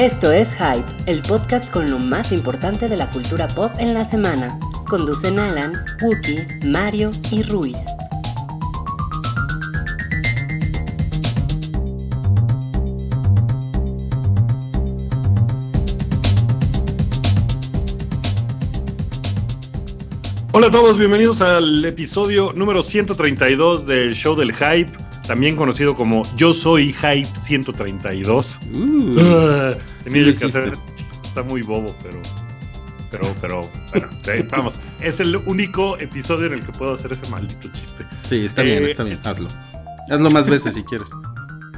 Esto es Hype, el podcast con lo más importante de la cultura pop en la semana. Conducen Alan, Wookie, Mario y Ruiz. Hola a todos, bienvenidos al episodio número 132 del show del hype, también conocido como Yo Soy Hype 132. Uh, Ah, tenía que hacer- está muy bobo, pero pero pero bueno, eh, vamos, es el único episodio en el que puedo hacer ese maldito chiste. sí, está bien, Eh, está bien, hazlo. Hazlo más veces si quieres.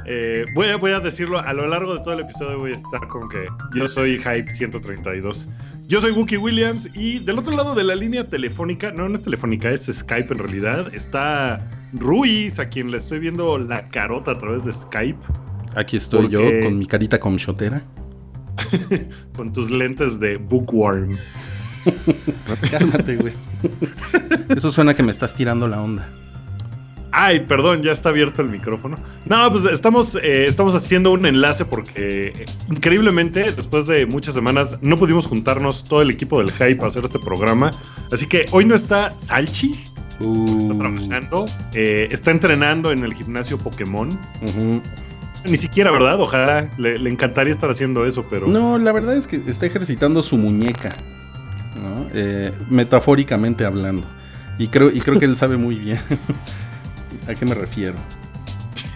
Eh, voy, a, voy a decirlo a lo largo de todo el episodio. Voy a estar con que yo soy Hype 132. Yo soy Wookie Williams. Y del otro lado de la línea telefónica, no, no es telefónica, es Skype en realidad. Está Ruiz, a quien le estoy viendo la carota a través de Skype, Aquí estoy yo con mi carita comshotera. con tus lentes de Bookworm. Cálmate, güey. Eso suena que me estás tirando la onda. Ay, perdón, ya está abierto el micrófono. No, pues estamos, eh, estamos haciendo un enlace porque eh, increíblemente, después de muchas semanas, no pudimos juntarnos todo el equipo del Hype a hacer este programa. Así que hoy no está Salchi, está trabajando, eh, está entrenando en el gimnasio Pokémon. Ni siquiera, ¿verdad? Ojalá le, le encantaría estar haciendo eso, pero... No, la verdad es que está ejercitando su muñeca. ¿no? Eh, metafóricamente hablando. Y creo, y creo que él sabe muy bien a qué me refiero.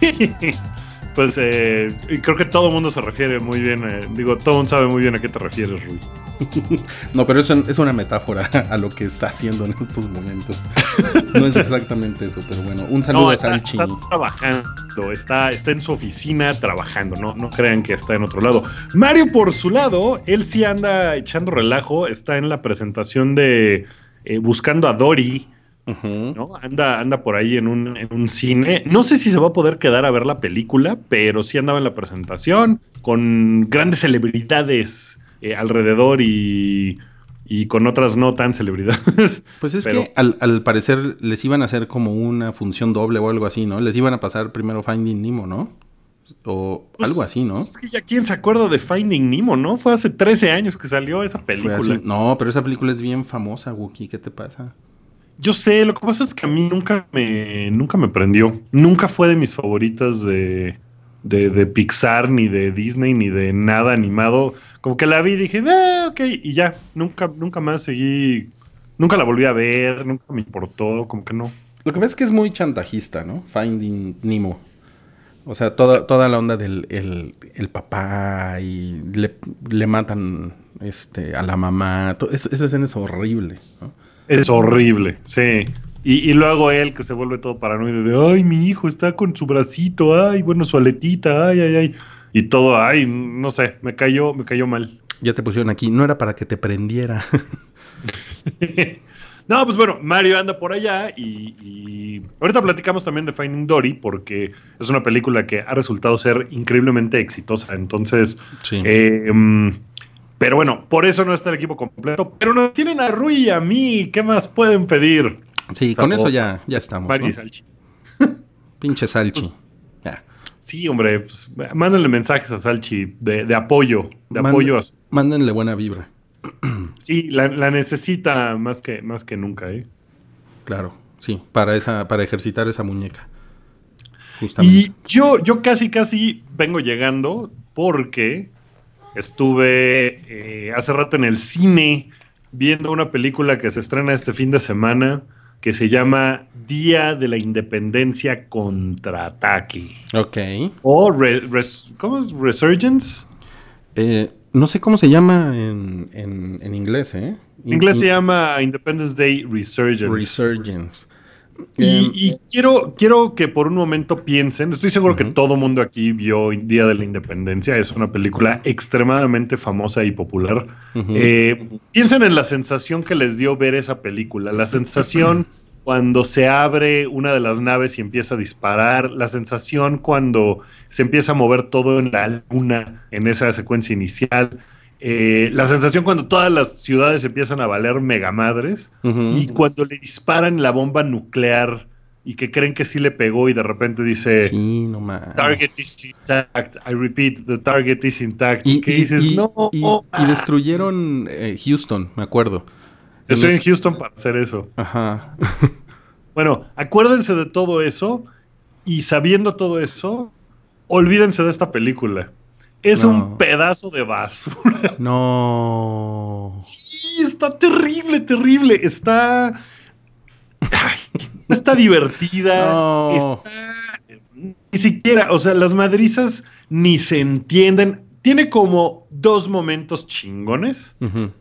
pues eh, y creo que todo el mundo se refiere muy bien, eh, digo, todo el mundo sabe muy bien a qué te refieres, Rui. No, pero eso es una metáfora a lo que está haciendo en estos momentos. No es exactamente eso, pero bueno. Un saludo No, a está, Salchi. está trabajando, está, está en su oficina trabajando, no, no crean que está en otro lado. Mario, por su lado, él sí anda echando relajo, está en la presentación de eh, Buscando a Dory. ¿no? Anda, anda por ahí en un, en un cine. No sé si se va a poder quedar a ver la película, pero sí andaba en la presentación con grandes celebridades eh, alrededor y, y con otras no tan celebridades. Pues es Pero- que al, al parecer les iban a hacer como una función doble o algo así, ¿no? Les iban a pasar primero Finding Nemo, ¿no? O Pues, algo así, ¿no? Es que ya quién se acuerda de Finding Nemo, ¿no? Fue hace 13 años que salió esa película. No, pero esa película es bien famosa, Wookie. ¿Qué te pasa? Yo sé, lo que pasa es que a mí nunca me, nunca me prendió. Nunca fue de mis favoritas de, de, de Pixar, ni de Disney, ni de nada animado. Como que la vi y dije, eh, ok, y ya. Nunca, nunca más seguí. Nunca la volví a ver, nunca me importó, como que no. Lo que pasa es que es muy chantajista, ¿no? Finding Nemo. O sea, toda, toda la onda del el, el papá y le, le matan este, a la mamá. esa escena es horrible, ¿no? Es horrible, sí. Y, y luego él que se vuelve todo paranoide de, ay, mi hijo está con su bracito, ay, bueno, su aletita, ay, ay, ay. Y todo, ay, no sé, me cayó, me cayó mal. Ya te pusieron aquí. No era para que te prendiera. no, pues bueno, Mario anda por allá y, y ahorita platicamos también de Finding Dory porque es una película que ha resultado ser increíblemente exitosa. Entonces, Sí. eh, mm, pero bueno, por eso no está el equipo completo. Pero nos tienen a Rui y a mí. ¿Qué más pueden pedir? Sí, con eso ya, ya estamos. Salchi. Pinche Salchi. Pues. Sí, hombre, pues, mándenle mensajes a Salchi de, de apoyo, de apoyo. a Mándenle buena vibra. sí, la, la necesita más que, más que nunca, ¿eh? Claro, sí, para esa, para ejercitar esa muñeca. Justamente. Y yo, yo casi, casi vengo llegando porque estuve eh, hace rato en el cine viendo una película que se estrena este fin de semana que se llama Día de la Independencia Contraataque. Ok. O re- res- ¿cómo es? Resurgence. Eh, no sé cómo se llama en, en- en inglés, ¿eh? En inglés se llama Independence Day Resurgence. Resurgence. Y, Em, y quiero, quiero que por un momento piensen, estoy seguro que todo mundo aquí vio Día de la Independencia, es una película extremadamente famosa y popular. Eh, piensen en la sensación que les dio ver esa película, la sensación cuando se abre una de las naves y empieza a disparar, la sensación cuando se empieza a mover todo en la luna en esa secuencia inicial, eh, la sensación cuando todas las ciudades empiezan a valer megamadres. Ujú. Y cuando le disparan la bomba nuclear y que creen que sí le pegó y de repente dice Sí, no mames. Target is intact. I repeat, the target is intact. Y, ¿Qué y- dices? y- no. y- oh, y ah". destruyeron eh, Houston, me acuerdo. Estoy en ese- Houston para hacer eso. Ajá. Bueno, acuérdense de todo eso y sabiendo todo eso, olvídense de esta película. Es No. un pedazo de basura. No. Sí, está terrible, terrible. Está. Ay, está divertida. No. Está. Ni siquiera, o sea, las madrizas ni se entienden. Tiene como dos momentos chingones.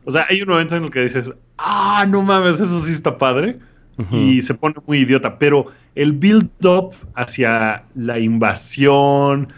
O sea, hay un momento en el que dices, ah, no mames, eso sí está padre. Y se pone muy idiota. Pero el build-up hacia la invasión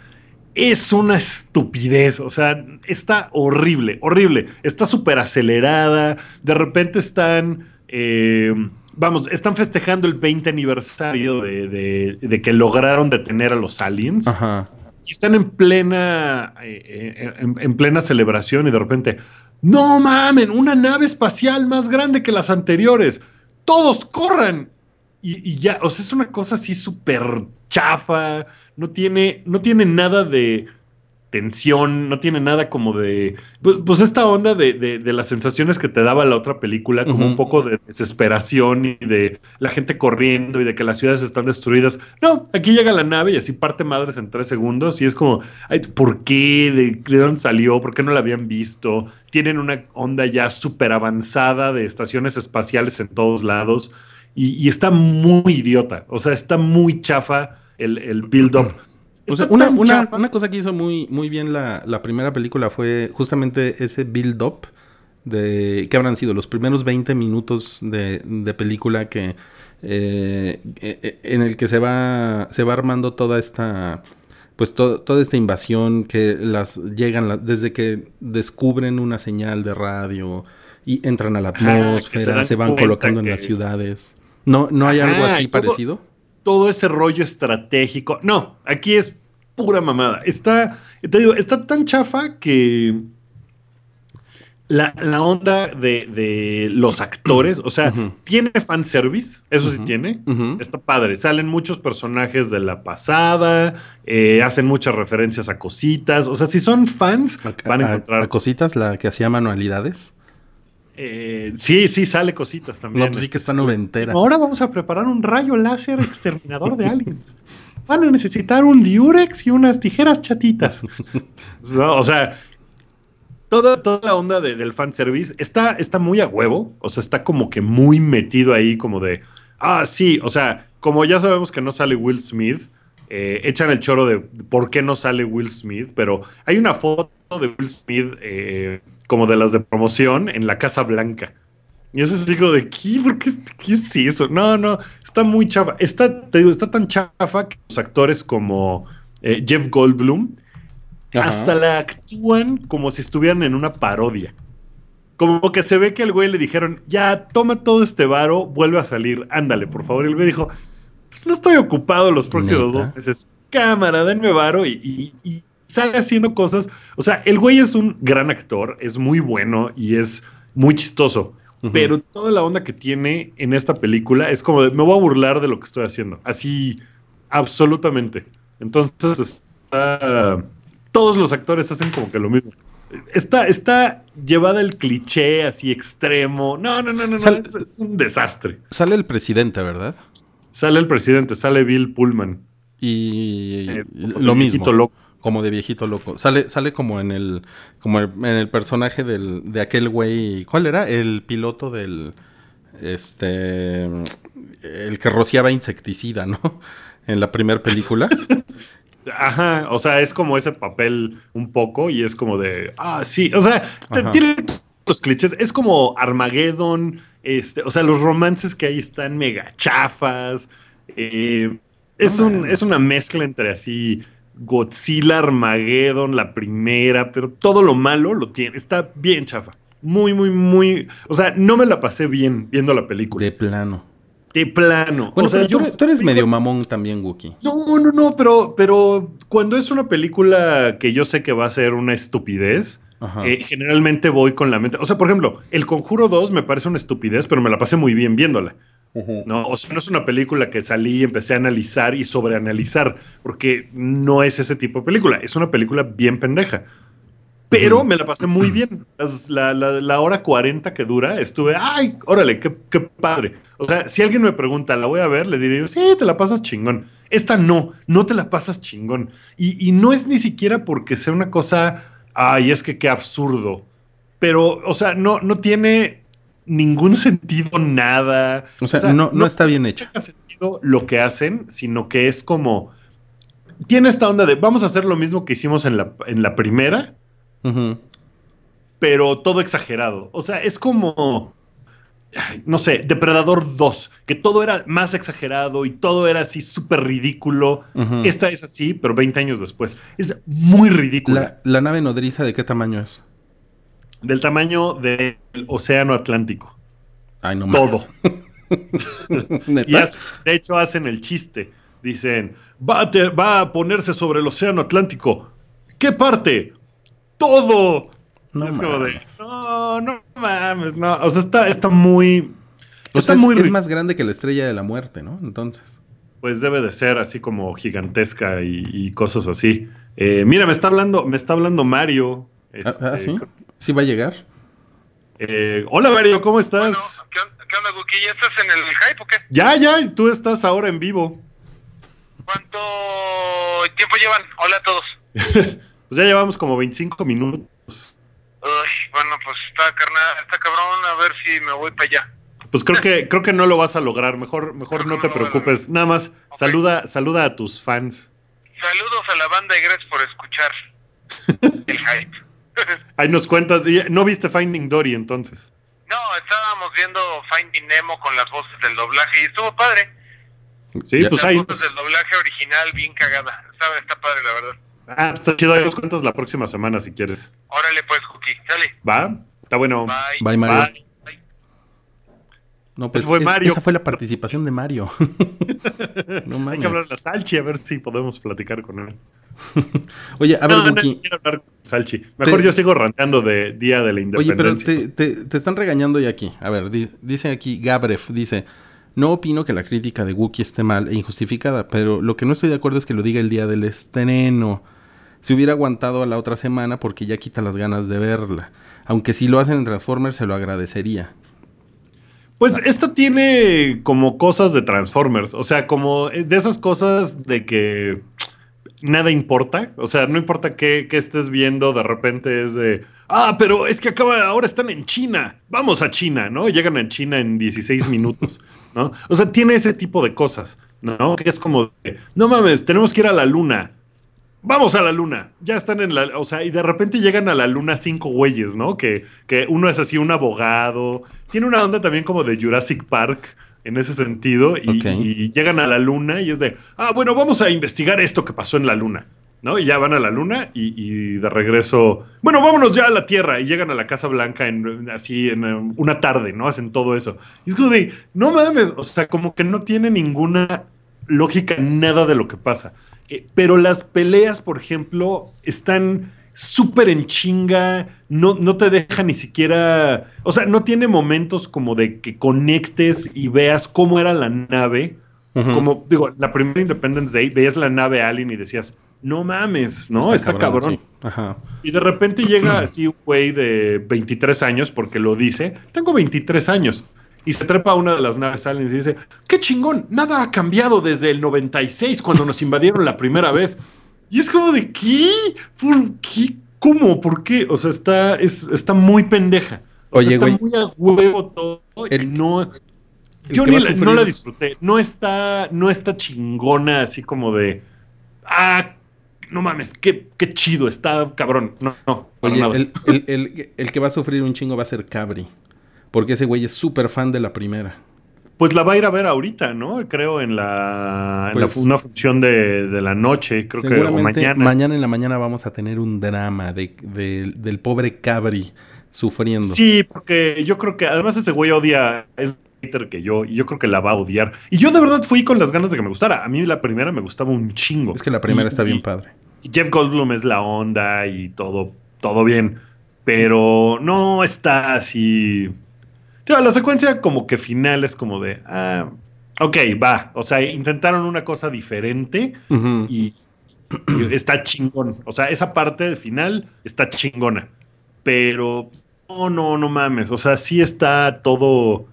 es una estupidez. O sea, está horrible, horrible. Está súper acelerada. De repente están. eh, vamos, están festejando el 20 aniversario de, de- de que lograron detener a los aliens. Ajá. Y están en plena, eh, eh, en, en plena celebración y de repente, no mamen, una nave espacial más grande que las anteriores. Todos corran. Y, y ya, o sea, es una cosa así súper chafa. No tiene, no tiene nada de tensión, no tiene nada como de. Pues, pues esta onda de, de- de las sensaciones que te daba la otra película, como un poco de desesperación y de la gente corriendo y de que las ciudades están destruidas. No, aquí llega la nave y así parte madres en tres segundos y es como, ay, ¿por qué? ¿De, de dónde salió? ¿Por qué no la habían visto? Tienen una onda ya súper avanzada de estaciones espaciales en todos lados y, y está muy idiota. O sea, está muy chafa el, el build-up. O sea, Está una, cosa que hizo muy, muy bien la, la primera película fue justamente ese build-up de que habrán sido los primeros 20 minutos de, de película que eh, eh, en el que se va se va armando toda esta pues to- toda esta invasión que las llegan la- desde que descubren una señal de radio y entran a la se atmósfera, se, van colocando en las ciudades. No, no hay algo así todo- parecido. todo ese rollo estratégico. No, aquí es pura mamada. Está, te digo, está tan chafa que la, la onda de, de los actores, o sea, Ujú. tiene fanservice, eso sí tiene. Está padre. Salen muchos personajes de la pasada, eh, hacen muchas referencias a cositas. O sea, si son fans, van a encontrar. a cositas, la que hacía manualidades. Eh, sí, sí, sale cositas también. No, pues sí que está noventera. Ahora vamos a preparar un rayo láser exterminador de aliens. Van a necesitar un diurex y unas tijeras chatitas. No, o sea, toda, toda la onda de- del fanservice está, está muy a huevo. O sea, está como que muy metido ahí, como de. Ah, sí, o sea, como ya sabemos que no sale Will Smith, eh, echan el choro de por qué no sale Will Smith, pero hay una foto de Will Smith eh, como de las de promoción en la Casa Blanca. Y eso es digo de ¿qué? ¿Por qué, qué es eso? No, no, está muy chafa. Está, te digo, está tan chafa que los actores como eh, Jeff Goldblum Ajá. hasta la actúan como si estuvieran en una parodia. Como que se ve que al güey le dijeron, ya, toma todo este varo, vuelve a salir, ándale, por favor. Y el güey dijo, pues no estoy ocupado los próximos ¿Neta? dos meses. Cámara, denme varo y, y- y sale haciendo cosas. O sea, el güey es un gran actor, es muy bueno y es muy chistoso. Pero toda la onda que tiene en esta película es como de, me voy a burlar de lo que estoy haciendo. Así, absolutamente. Entonces, está- todos los actores hacen como que lo mismo. Está, está llevada el cliché así extremo. No, no, no, no, no, es, es un desastre. Sale el presidente, ¿verdad? Sale el presidente, sale Bill Pullman. Y Eh, lo mismo. loco. Como de viejito loco. Sale, sale como en el, como en el personaje del, de aquel güey. ¿Cuál era? El piloto del. Este. El que rociaba insecticida, ¿no? En la primera película. Ajá, o sea, es como ese papel un poco y es como de, ah, sí, o sea, tiene los clichés, es como Armageddon, este, o sea, los romances que hay están mega chafas, eh, es, un, es una mezcla entre así Godzilla, Armageddon, la primera, pero todo lo malo lo tiene, está bien chafa, muy, muy, muy, o sea, no me la pasé bien viendo la película, De de, plano. plano. Bueno, o sea, tú, eres- tú eres digo, medio mamón también, Wookie. no, no, no, pero, pero cuando es una película que yo sé que va a ser una estupidez, eh, generalmente voy con la mente. O sea, por ejemplo, El Conjuro 2 me parece una estupidez, pero me la pasé muy bien viéndola. No, o sea, no es una película que salí y empecé a analizar y sobreanalizar, porque no es ese tipo de película. Es una película bien pendeja. Pero me la pasé muy bien. La, la, la, hora 40 que dura, estuve, ay, órale, qué, qué, padre. O sea, si alguien me pregunta, ¿la voy a ver? Le diré, sí, te la pasas chingón. Esta no, no te la pasas chingón. Y, y no es ni siquiera porque sea una cosa, ay, es que qué absurdo. Pero, o sea, no, no tiene ningún sentido nada. O sea, o sea no, no, está bien hecho. No tiene sentido lo que hacen, sino que es como. Tiene esta onda de vamos a hacer lo mismo que hicimos en la, en la primera, uh -huh. pero todo exagerado. O sea, es como. No sé, Depredador 2, que todo era más exagerado y todo era así súper ridículo. Uh -huh. Esta es así, pero 20 años después. Es muy ridícula. La, ¿La nave nodriza de qué tamaño es? Del tamaño del océano Atlántico. Ay, no Todo. y hace, de hecho hacen el chiste. Dicen, va a, te, va a, ponerse sobre el océano Atlántico. ¿Qué parte? Todo. No, es como de, no, no mames, no. O sea, está, está muy... Está es, muy es más grande que la estrella de la muerte, ¿no? Entonces. Pues debe de ser así como gigantesca y, y cosas así. Eh, mira, me está hablando, me está hablando Mario. Este, ¿Ah, sí? ¿Sí va a llegar? Eh, hola Mario, ¿cómo estás? Bueno, ¿qué, ¿qué, onda, Guki? ¿Ya estás en el hype o qué? Ya, ya, tú estás ahora en vivo. ¿Cuánto tiempo llevan? Hola a todos. pues ya llevamos como 25 minutos. Uy, bueno, pues está, carnal, está cabrón, a ver si me voy para allá. Pues creo que creo que no lo vas a lograr. Mejor mejor no te no preocupes. Nada más okay. saluda saluda a tus fans. Saludos a la banda y gracias por escuchar el hype. Ahí nos cuentas. ¿No viste Finding Dory entonces? No, estábamos viendo Finding Nemo con las voces del doblaje y estuvo padre. Sí, pues las ahí. voces del doblaje original bien cagada. Está, está padre, la verdad. Ah, está chido. Ahí nos cuentas la próxima semana si quieres. Órale, pues, Cookie. Dale. Va. Está bueno. Bye. Bye, Mario. Bye. No, pues fue es, Mario. esa fue la participación de Mario. no mames. Hay que hablar a Salchi a ver si podemos platicar con él. Oye, a ver, no, Buki. No, quiero hablar con Salchi. Mejor te... yo sigo ranteando de Día de la Independencia. Oye, pero te, te, te están regañando ya aquí. A ver, di, dice aquí Gabref, dice... No opino que la crítica de Wookiee esté mal e injustificada, pero lo que no estoy de acuerdo es que lo diga el día del estreno. Si hubiera aguantado a la otra semana porque ya quita las ganas de verla. Aunque si lo hacen en Transformers se lo agradecería. Pues esta tiene como cosas de Transformers, o sea, como de esas cosas de que nada importa, o sea, no importa qué, qué, estés viendo, de repente es de, ah, pero es que acaba, ahora están en China, vamos a China, ¿no? Llegan a China en 16 minutos, ¿no? O sea, tiene ese tipo de cosas, ¿no? Que es como, de, no mames, tenemos que ir a la luna, vamos a la luna. Ya están en la. O sea, y de repente llegan a la luna cinco güeyes, ¿no? Que, que uno es así, un abogado. Tiene una onda también como de Jurassic Park en ese sentido. Y, okay. y, llegan a la luna y es de. Ah, bueno, vamos a investigar esto que pasó en la luna. ¿No? Y ya van a la luna y, y de regreso. Bueno, vámonos ya a la Tierra. Y llegan a la Casa Blanca en así en una tarde, ¿no? Hacen todo eso. Y es como de. No mames. O sea, como que no tiene ninguna lógica nada de lo que pasa. Eh, pero las peleas, por ejemplo, están súper en chinga, no, no te deja ni siquiera, o sea, no tiene momentos como de que conectes y veas cómo era la nave. Uh -huh. Como digo, la primera Independence Day, veías la nave Alien y decías, no mames, ¿no? Está, Está cabrón. cabrón. Sí. Y de repente llega así un güey de 23 años, porque lo dice, tengo 23 años. Y se trepa a una de las naves aliens y dice, qué chingón, nada ha cambiado desde el 96 cuando nos invadieron la primera vez. Y es como de, ¿qué? ¿Por qué? ¿Cómo? ¿Por qué? O sea, está, es, está muy pendeja. O Oye, sea, está güey, muy a huevo todo el, y no... Yo ni la, no la disfruté. No está, no está chingona así como de... Ah, no mames, qué, qué chido, está cabrón. No, no. Oye, el, el, el, el, que va a sufrir un chingo va a ser Cabri. Porque ese güey es súper fan de la primera. Pues la va a ir a ver ahorita, ¿no? Creo en la, pues, en la una función de, de, la noche, creo que o mañana. Mañana en la mañana vamos a tener un drama de, de, del pobre Cabri sufriendo. Sí, porque yo creo que además ese güey odia, es hater que yo, y yo creo que la va a odiar. Y yo de verdad fui con las ganas de que me gustara. A mí la primera me gustaba un chingo. Es que la primera y, está bien padre. Y Jeff Goldblum es la onda y todo, todo bien. Pero no está así la secuencia como que final es como de, ah, ok, va. O sea, intentaron una cosa diferente y, y está chingón. O sea, esa parte de final está chingona. Pero no, no, no mames. O sea, sí está todo.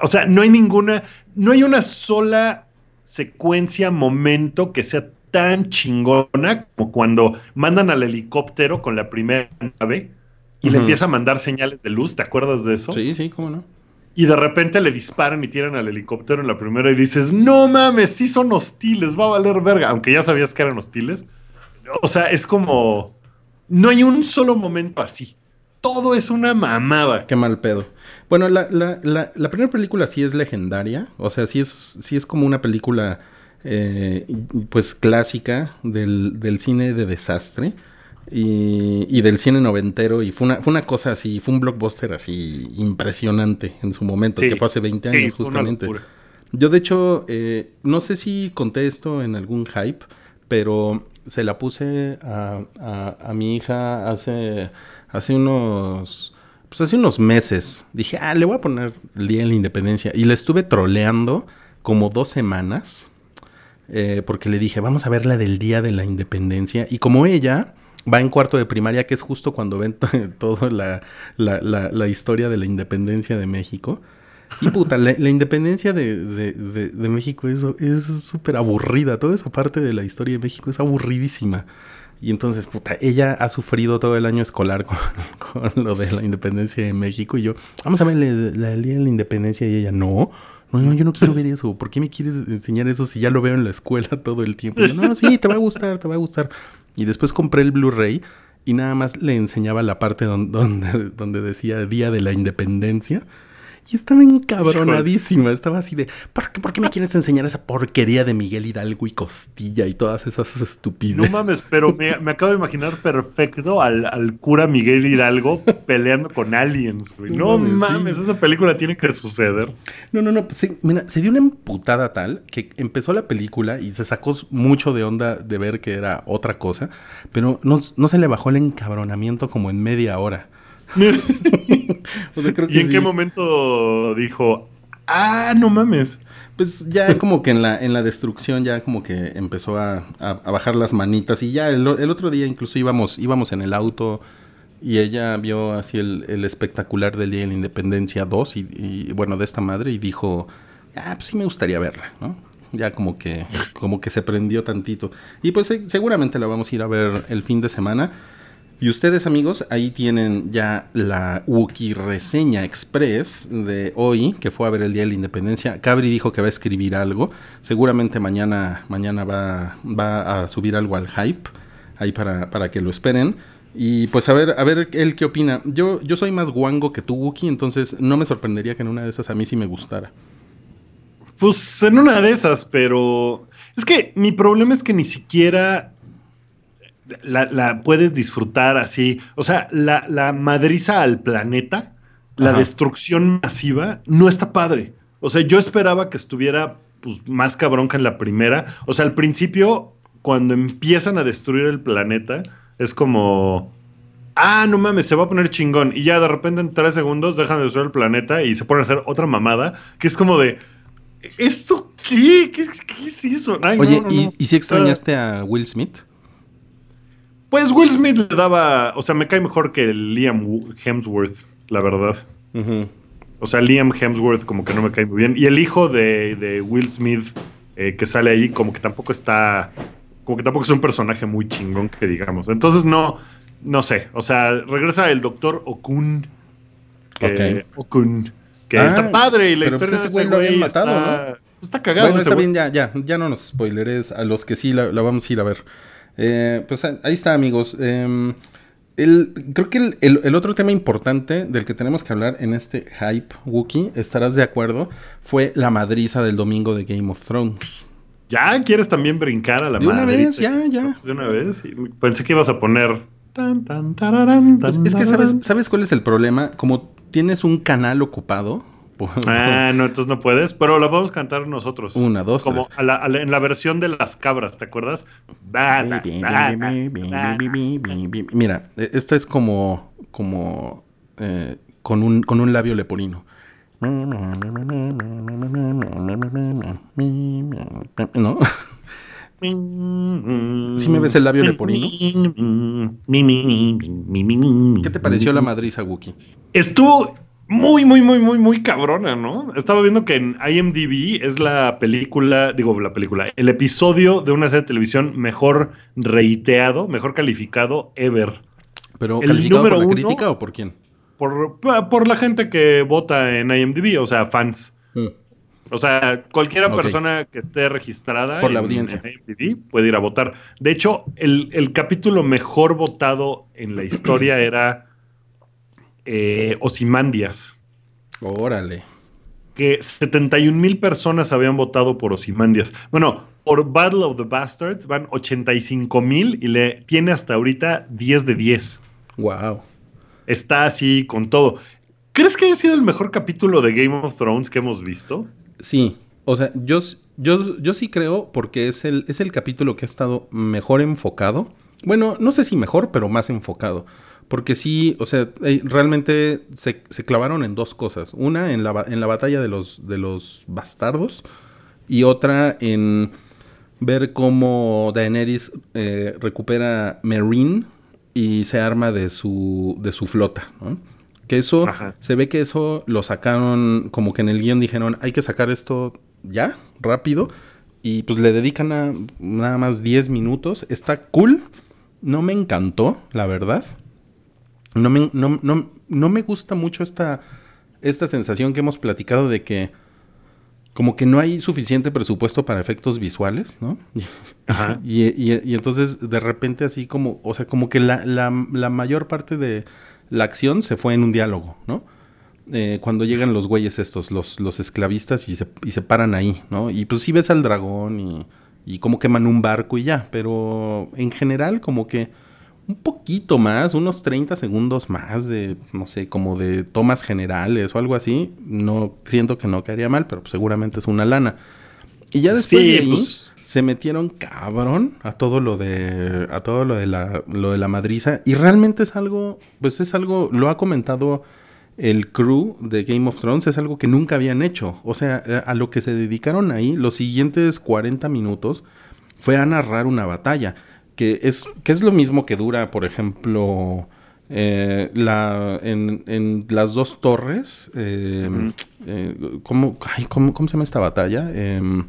O sea, no hay ninguna. No hay una sola secuencia, momento que sea tan chingona como cuando mandan al helicóptero con la primera nave y le empieza a mandar señales de luz. ¿Te acuerdas de eso? Sí, sí, cómo no. Y de repente le disparan y tiran al helicóptero en la primera y dices, no mames, sí son hostiles, va a valer verga, aunque ya sabías que eran hostiles. O sea, es como... No hay un solo momento así. Todo es una mamada. Qué mal pedo. Bueno, la, la, la, la primera película sí es legendaria. O sea, sí es, sí es como una película, eh, pues, clásica del, del cine de desastre. Y, y del cine noventero. Y fue una, fue una cosa así, fue un blockbuster así impresionante en su momento, Sí, que fue hace 20 sí, años justamente. Yo, de hecho, eh, no sé si conté esto en algún hype, pero se la puse a, a- a mi hija hace, hace unos. Pues hace unos meses. Dije, ah, le voy a poner el Día de la Independencia. Y le estuve troleando como dos semanas. eh, porque le dije, vamos a ver la del Día de la Independencia. Y como ella va en cuarto de primaria, que es justo cuando ven toda la, la- la- historia de la independencia de México. Y puta, la, independencia de, de- de- de México es súper aburrida. Toda esa parte de la historia de México es aburridísima. Y entonces, puta, ella ha sufrido todo el año escolar con, con lo de la independencia de México. Y yo, vamos a ver la, de la independencia. Y ella, no, no, no, yo no quiero ver eso. ¿Por qué me quieres enseñar eso si ya lo veo en la escuela todo el tiempo? No, sí, te va a gustar, te va a gustar. Y después compré el Blu-ray y nada más le enseñaba la parte don- donde, donde decía Día de la Independencia. Y estaba encabronadísima. Estaba así de, ¿por qué, por qué me quieres enseñar esa porquería de Miguel Hidalgo y Costilla y todas esas estupideces? No mames, pero me, me acabo de imaginar perfecto al, al cura Miguel Hidalgo peleando con aliens, güey. No No mames, sí. esa película tiene que suceder. No, no, no. pues se, mira, se dio una emputada tal que empezó la película y se sacó mucho de onda de ver que era otra cosa, pero no, no se le bajó el encabronamiento como en media hora. O sea, creo que ¿Y en sí. qué momento dijo, ah, no mames? Pues ya como que en la, en la destrucción ya como que empezó a, a- a bajar las manitas y ya el, el otro día incluso íbamos, íbamos en el auto y ella vio así el, el espectacular del Día de la Independencia 2 y, y, bueno, de esta madre y dijo, ah, pues sí me gustaría verla, ¿no? Ya como que, como que se prendió tantito. Y pues se- seguramente la vamos a ir a ver el fin de semana. Y ustedes amigos, ahí tienen ya la Wookiee Reseña Express de hoy, que fue a ver el Día de la Independencia. Cabri dijo que va a escribir algo. Seguramente mañana, mañana va, va a subir algo al hype, ahí para, para que lo esperen. Y pues a ver, a ver él qué opina. Yo, yo soy más guango que tú, Wookiee, entonces no me sorprendería que en una de esas a mí sí me gustara. Pues en una de esas, pero es que mi problema es que ni siquiera la, la puedes disfrutar así. O sea, la, la madriza al planeta, la Ajá. destrucción masiva, no está padre. O sea, yo esperaba que estuviera pues, más cabrón que en la primera. O sea, al principio, cuando empiezan a destruir el planeta, es como. Ah, no mames, se va a poner chingón. Y ya de repente en tres segundos dejan de destruir el planeta y se ponen a hacer otra mamada que es como de. ¿Esto qué? ¿Qué, qué es eso? Ay, Oye, no, no, ¿y. ¿y si extrañaste a Will Smith? Pues Will Smith le daba. O sea, me cae mejor que Liam Hemsworth, la verdad. O sea, Liam Hemsworth como que no me cae muy bien. Y el hijo de, de Will Smith eh, que sale ahí como que tampoco está... Como que tampoco es un personaje muy chingón que digamos. Entonces no, no sé. O sea, regresa el doctor Okun. Que, Okun. Que Ah, está padre y la pues historia de ese güey lo habían matado, está, Está cagado. Bueno, ese está güey. bien, ya, ya, ya no nos spoileres a los que sí la, la vamos a ir a ver. Eh, pues ahí está, amigos. Eh, el, creo que el, el- el otro tema importante del que tenemos que hablar en este hype, Wookie, estarás de acuerdo, fue la madriza del domingo de Game of Thrones. ¿Ya quieres también brincar a la De una vez, ya, ya. De una vez. Pensé que ibas a poner... tan, tan, tararán, Pues es que, ¿sabes. ¿sabes cuál es el problema? Como tienes un canal ocupado. Ah, no, entonces no puedes, pero la podemos cantar nosotros. Una, dos, Como tres. a la- a la- en la versión de las cabras, ¿te acuerdas? Mira, esta es como, como, eh, con un, con un labio leporino. ¿No? ¿Sí me ves el labio leporino? ¿Qué te pareció la madriza, Wookie? Estuvo muy, muy, muy, muy, muy cabrona, ¿no? Estaba viendo que en IMDb es la película, digo, la película, el episodio de una serie de televisión mejor reiteado, mejor calificado ever. ¿Pero El calificado número por la uno- crítica o por quién? Por, por la gente que vota en IMDb, o sea, fans. Mm. O sea, cualquier Ok. persona que esté registrada Por la en- audiencia. en IMDb puede ir a votar. De hecho, el, el capítulo mejor votado en la historia era eh, Osimandias, Órale. que 71 mil personas habían votado por Osimandias. Bueno, por Battle of the Bastards van 85 mil y le tiene hasta ahorita 10 de 10. Wow. Está así con todo. ¿Crees que haya sido el mejor capítulo de Game of Thrones que hemos visto? Sí, o sea, yo, yo, yo sí creo porque es el, es el capítulo que ha estado mejor enfocado. Bueno, no sé si mejor, pero más enfocado. Porque sí, o sea, eh, realmente se, se clavaron en dos cosas. Una en la, en la batalla de los, de los bastardos y otra en ver cómo Daenerys eh, recupera Meereen y se arma de su, de su flota, ¿no? Que eso, Ajá. se ve que eso lo sacaron, como que en el guion dijeron, hay que sacar esto ya, rápido, y pues le dedican a nada más 10 minutos. Está cool, no me encantó, la verdad. No me, no, no- no me gusta mucho esta, esta sensación que hemos platicado de que como que no hay suficiente presupuesto para efectos visuales, ¿no? Ajá. Y, y- y entonces de repente así como, o sea, como que la, la- la mayor parte de la acción se fue en un diálogo, ¿no? Eh, cuando llegan los güeyes estos, los, los esclavistas y se, y se paran ahí, ¿no? Y pues sí ves al dragón y, y como queman un barco y ya, pero en general como que un poquito más, unos 30 segundos más de, no sé, como de tomas generales o algo así, no siento que no quedaría mal, pero seguramente es una lana. Y ya después Sí, de ahí pues- se metieron cabrón a todo lo de a todo lo de la lo de la madriza y realmente es algo, pues es algo lo ha comentado el crew de Game of Thrones es algo que nunca habían hecho. O sea, eh, a lo que se dedicaron ahí los siguientes 40 minutos fue a narrar una batalla. Que es, que es lo mismo que dura, por ejemplo, eh, la, en, en las dos torres. eh, eh, ¿cómo, ay, cómo- cómo se llama esta batalla? Em,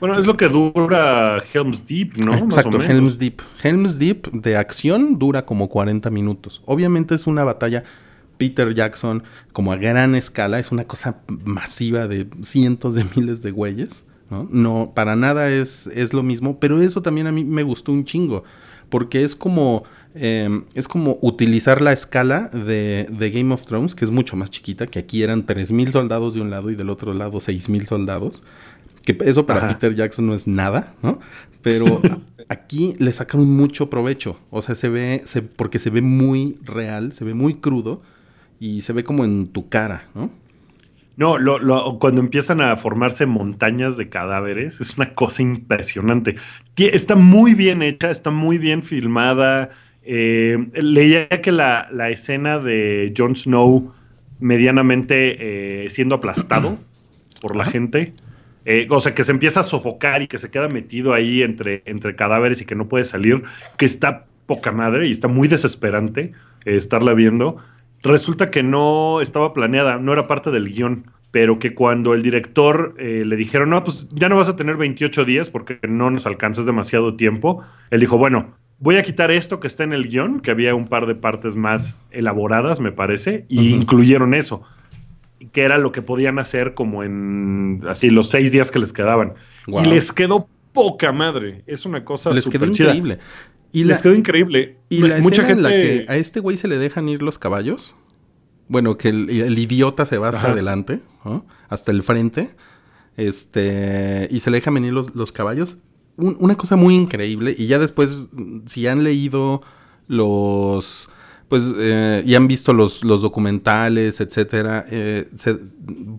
Bueno, es lo que dura Helm's Deep, ¿no? Exacto. Helm's Deep. Helm's Deep de acción dura como 40 minutos. Obviamente es una batalla Peter Jackson como a gran escala, es una cosa masiva de cientos de miles de güeyes, ¿no? No, para nada es, es lo mismo, pero eso también a mí me gustó un chingo, porque es como, eh, es como utilizar la escala de, de Game of Thrones, que es mucho más chiquita, que aquí eran 3.000 soldados de un lado y del otro lado 6.000 soldados. Que eso para Ajá. Peter Jackson no es nada, ¿no? Pero aquí le sacaron mucho provecho. O sea, se ve, se- porque se ve muy real, se ve muy crudo y se ve como en tu cara, ¿no? No, lo- lo- cuando empiezan a formarse montañas de cadáveres, es una cosa impresionante. Está muy bien hecha, está muy bien filmada. Eh, leía que la, la escena de Jon Snow medianamente eh, siendo aplastado por la gente. eh, o sea, que se empieza a sofocar y que se queda metido ahí entre, entre cadáveres y que no puede salir, que está poca madre y está muy desesperante estarla viendo. Resulta que no estaba planeada, no era parte del guion, pero que cuando el director eh, le dijeron, no, pues ya no vas a tener 28 días porque no nos alcanzas demasiado tiempo, él dijo, bueno, voy a quitar esto que está en el guion, que había un par de partes más elaboradas, me parece, y incluyeron eso que era lo que podían hacer como en así los seis días que les quedaban. Y les quedó poca madre. Es una cosa Les quedó increíble. Y les quedó increíble. y la Mucha escena en la gente. que a este güey se le dejan ir los caballos. Bueno, que el, el idiota se va hasta Ajá. adelante, ¿no? hasta el frente. Este. Y se le dejan venir los, los caballos. Un- una cosa muy increíble. Y ya después, si han leído los. Pues, eh, y han visto los, los documentales, etcétera, eh, se,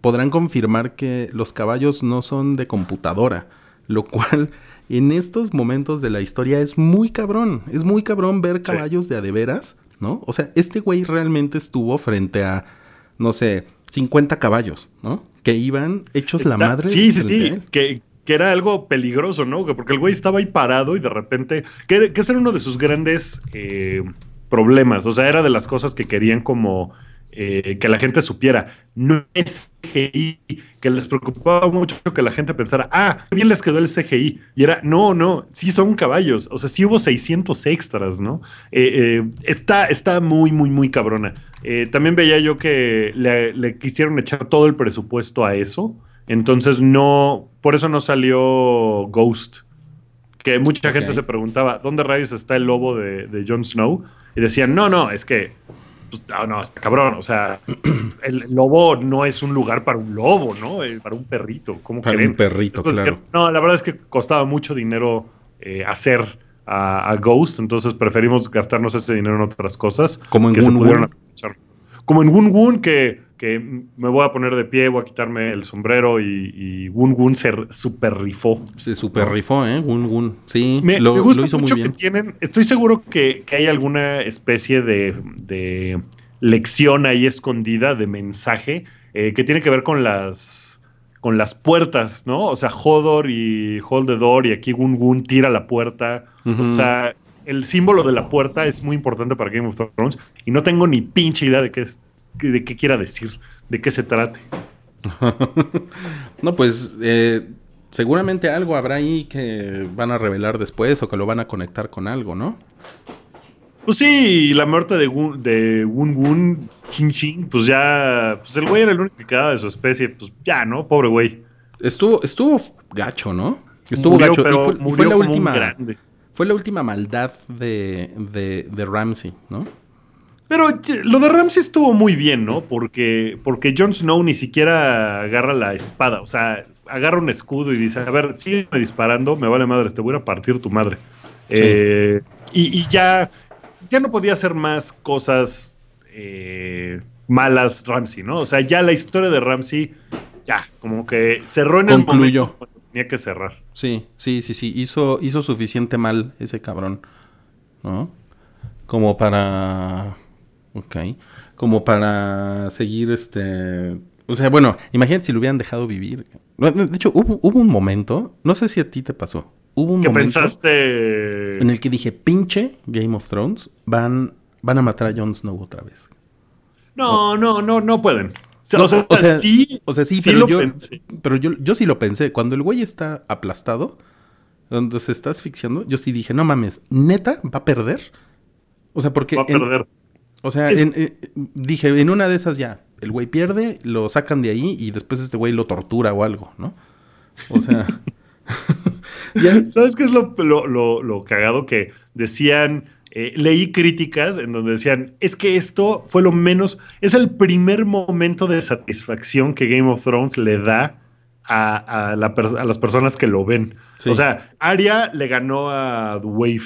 podrán confirmar que los caballos no son de computadora. Lo cual, en estos momentos de la historia, es muy cabrón. Es muy cabrón ver caballos de a de veras, ¿no? O sea, este güey realmente estuvo frente a no sé, 50 caballos, ¿no? Que iban hechos la madre. Sí, sí, sí. Que, que era algo peligroso, ¿no? Que Porque el güey estaba ahí parado y de repente. Que, que ese era uno de sus grandes eh, problemas. O sea, era de las cosas que querían como. Eh, que la gente supiera. No es CGI. Que les preocupaba mucho que la gente pensara, ah, qué bien les quedó el CGI. Y era, no, no, sí son caballos. O sea, sí hubo 600 extras, ¿no? Eh, eh, está, está muy, muy, muy cabrona. También veía yo que le, le quisieron echar todo el presupuesto a eso. Entonces no, por eso no salió Ghost. Que mucha gente se preguntaba, ¿dónde rayos está el lobo de, de Jon Snow? Y decían, no, no, es que, pues, ah, no, está cabrón, o sea, el lobo no es un lugar para un lobo, ¿no? Eh, para un perrito, ¿cómo Para creen? un perrito, Entonces, claro. que- no, la verdad es que costaba mucho dinero eh, hacer a, a Ghost, entonces preferimos gastarnos ese dinero en otras cosas. Como en que se pudieron aprovechar. Como en Gun Gun, que, que me voy a poner de pie, voy a quitarme el sombrero y, y Gun Gun se super rifó. Se super rifó, ¿eh? Gun Gun. Sí, Me, lo, me gusta lo hizo mucho muy que tienen. Estoy seguro que, que hay alguna especie de, de lección ahí escondida de mensaje eh, que tiene que ver con las con las puertas, ¿no? O sea, Hodor y Hold the Door y aquí Gun Gun tira la puerta. O sea, el símbolo de la puerta es muy importante para Game of Thrones y no tengo ni pinche idea de qué es de qué quiera decir, de qué se trate. No, pues eh, seguramente algo habrá ahí que van a revelar después o que lo van a conectar con algo, ¿no? Pues sí, la muerte de Gun, de Gun Gun, Chin Chin, pues ya, pues el güey era el único que quedaba de su especie, pues ya, ¿no? Pobre güey. Estuvo, estuvo gacho, ¿no? Estuvo Murió, gacho. Pero fue, y fue murió la última. grande. Fue la última maldad de, de, de Ramsey, ¿no? Pero lo de Ramsey estuvo muy bien, ¿no? Porque, porque Jon Snow ni siquiera agarra la espada, o sea, agarra un escudo y dice, a ver, sigue disparando, me vale madre, te voy a ir a partir tu madre. Eh, y, y ya, ya no podía hacer más cosas eh, malas Ramsey, ¿no? O sea, ya la historia de Ramsey, ya, como que cerró en el Concluyó. momento cuando tenía que cerrar. Sí, sí, sí, sí. Hizo, hizo suficiente mal ese cabrón. ¿No? Como para. Ok. Como para seguir este. O sea, bueno, imagínate si lo hubieran dejado vivir. De hecho, hubo, hubo un momento. No sé si a ti te pasó. Hubo un ¿Qué momento pensaste? en el que dije, pinche Game of Thrones, van, van a matar a Jon Snow otra vez. No, no, no, no pueden. O sea, No, o sea, o sea, sí, O sea, sí, sí pero, lo yo, pensé. pero yo, yo sí lo pensé. Cuando el güey está aplastado, donde se está asfixiando, yo sí dije, no mames, ¿neta va a perder? O sea, porque... Va a en- perder. O sea, Es- en- eh, dije, en una de esas ya, el güey pierde, lo sacan de ahí y después este güey lo tortura o algo, ¿no? O sea... ya- ¿Sabes qué es lo, lo, lo- lo cagado que decían? eh, leí críticas en donde decían, es que esto fue lo menos, es el primer momento de satisfacción que Game of Thrones le da a, a la per- a las personas que lo ven. Sí. O sea, Arya le ganó a The Wave,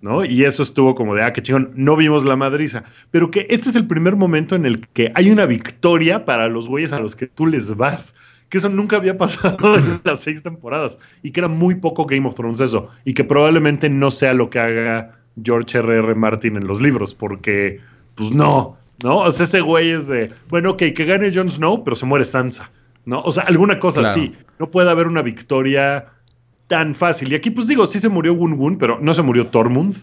¿no? Y eso estuvo como de, ah, qué chingón, no vimos la madriza. Pero que este es el primer momento en el que hay una victoria para los güeyes a los que tú les vas. Que eso nunca había pasado en las seis temporadas. Y que era muy poco Game of Thrones eso. Y que probablemente no sea lo que haga George R.R. R. Martin en los libros. Porque, pues no, ¿no? O sea, ese güey es de, bueno, ok, que gane Jon Snow, pero se muere Sansa. ¿No? O sea, alguna cosa Claro. así. No puede haber una victoria tan fácil. Y aquí, pues digo, sí se murió Gun, pero no se murió Tormund,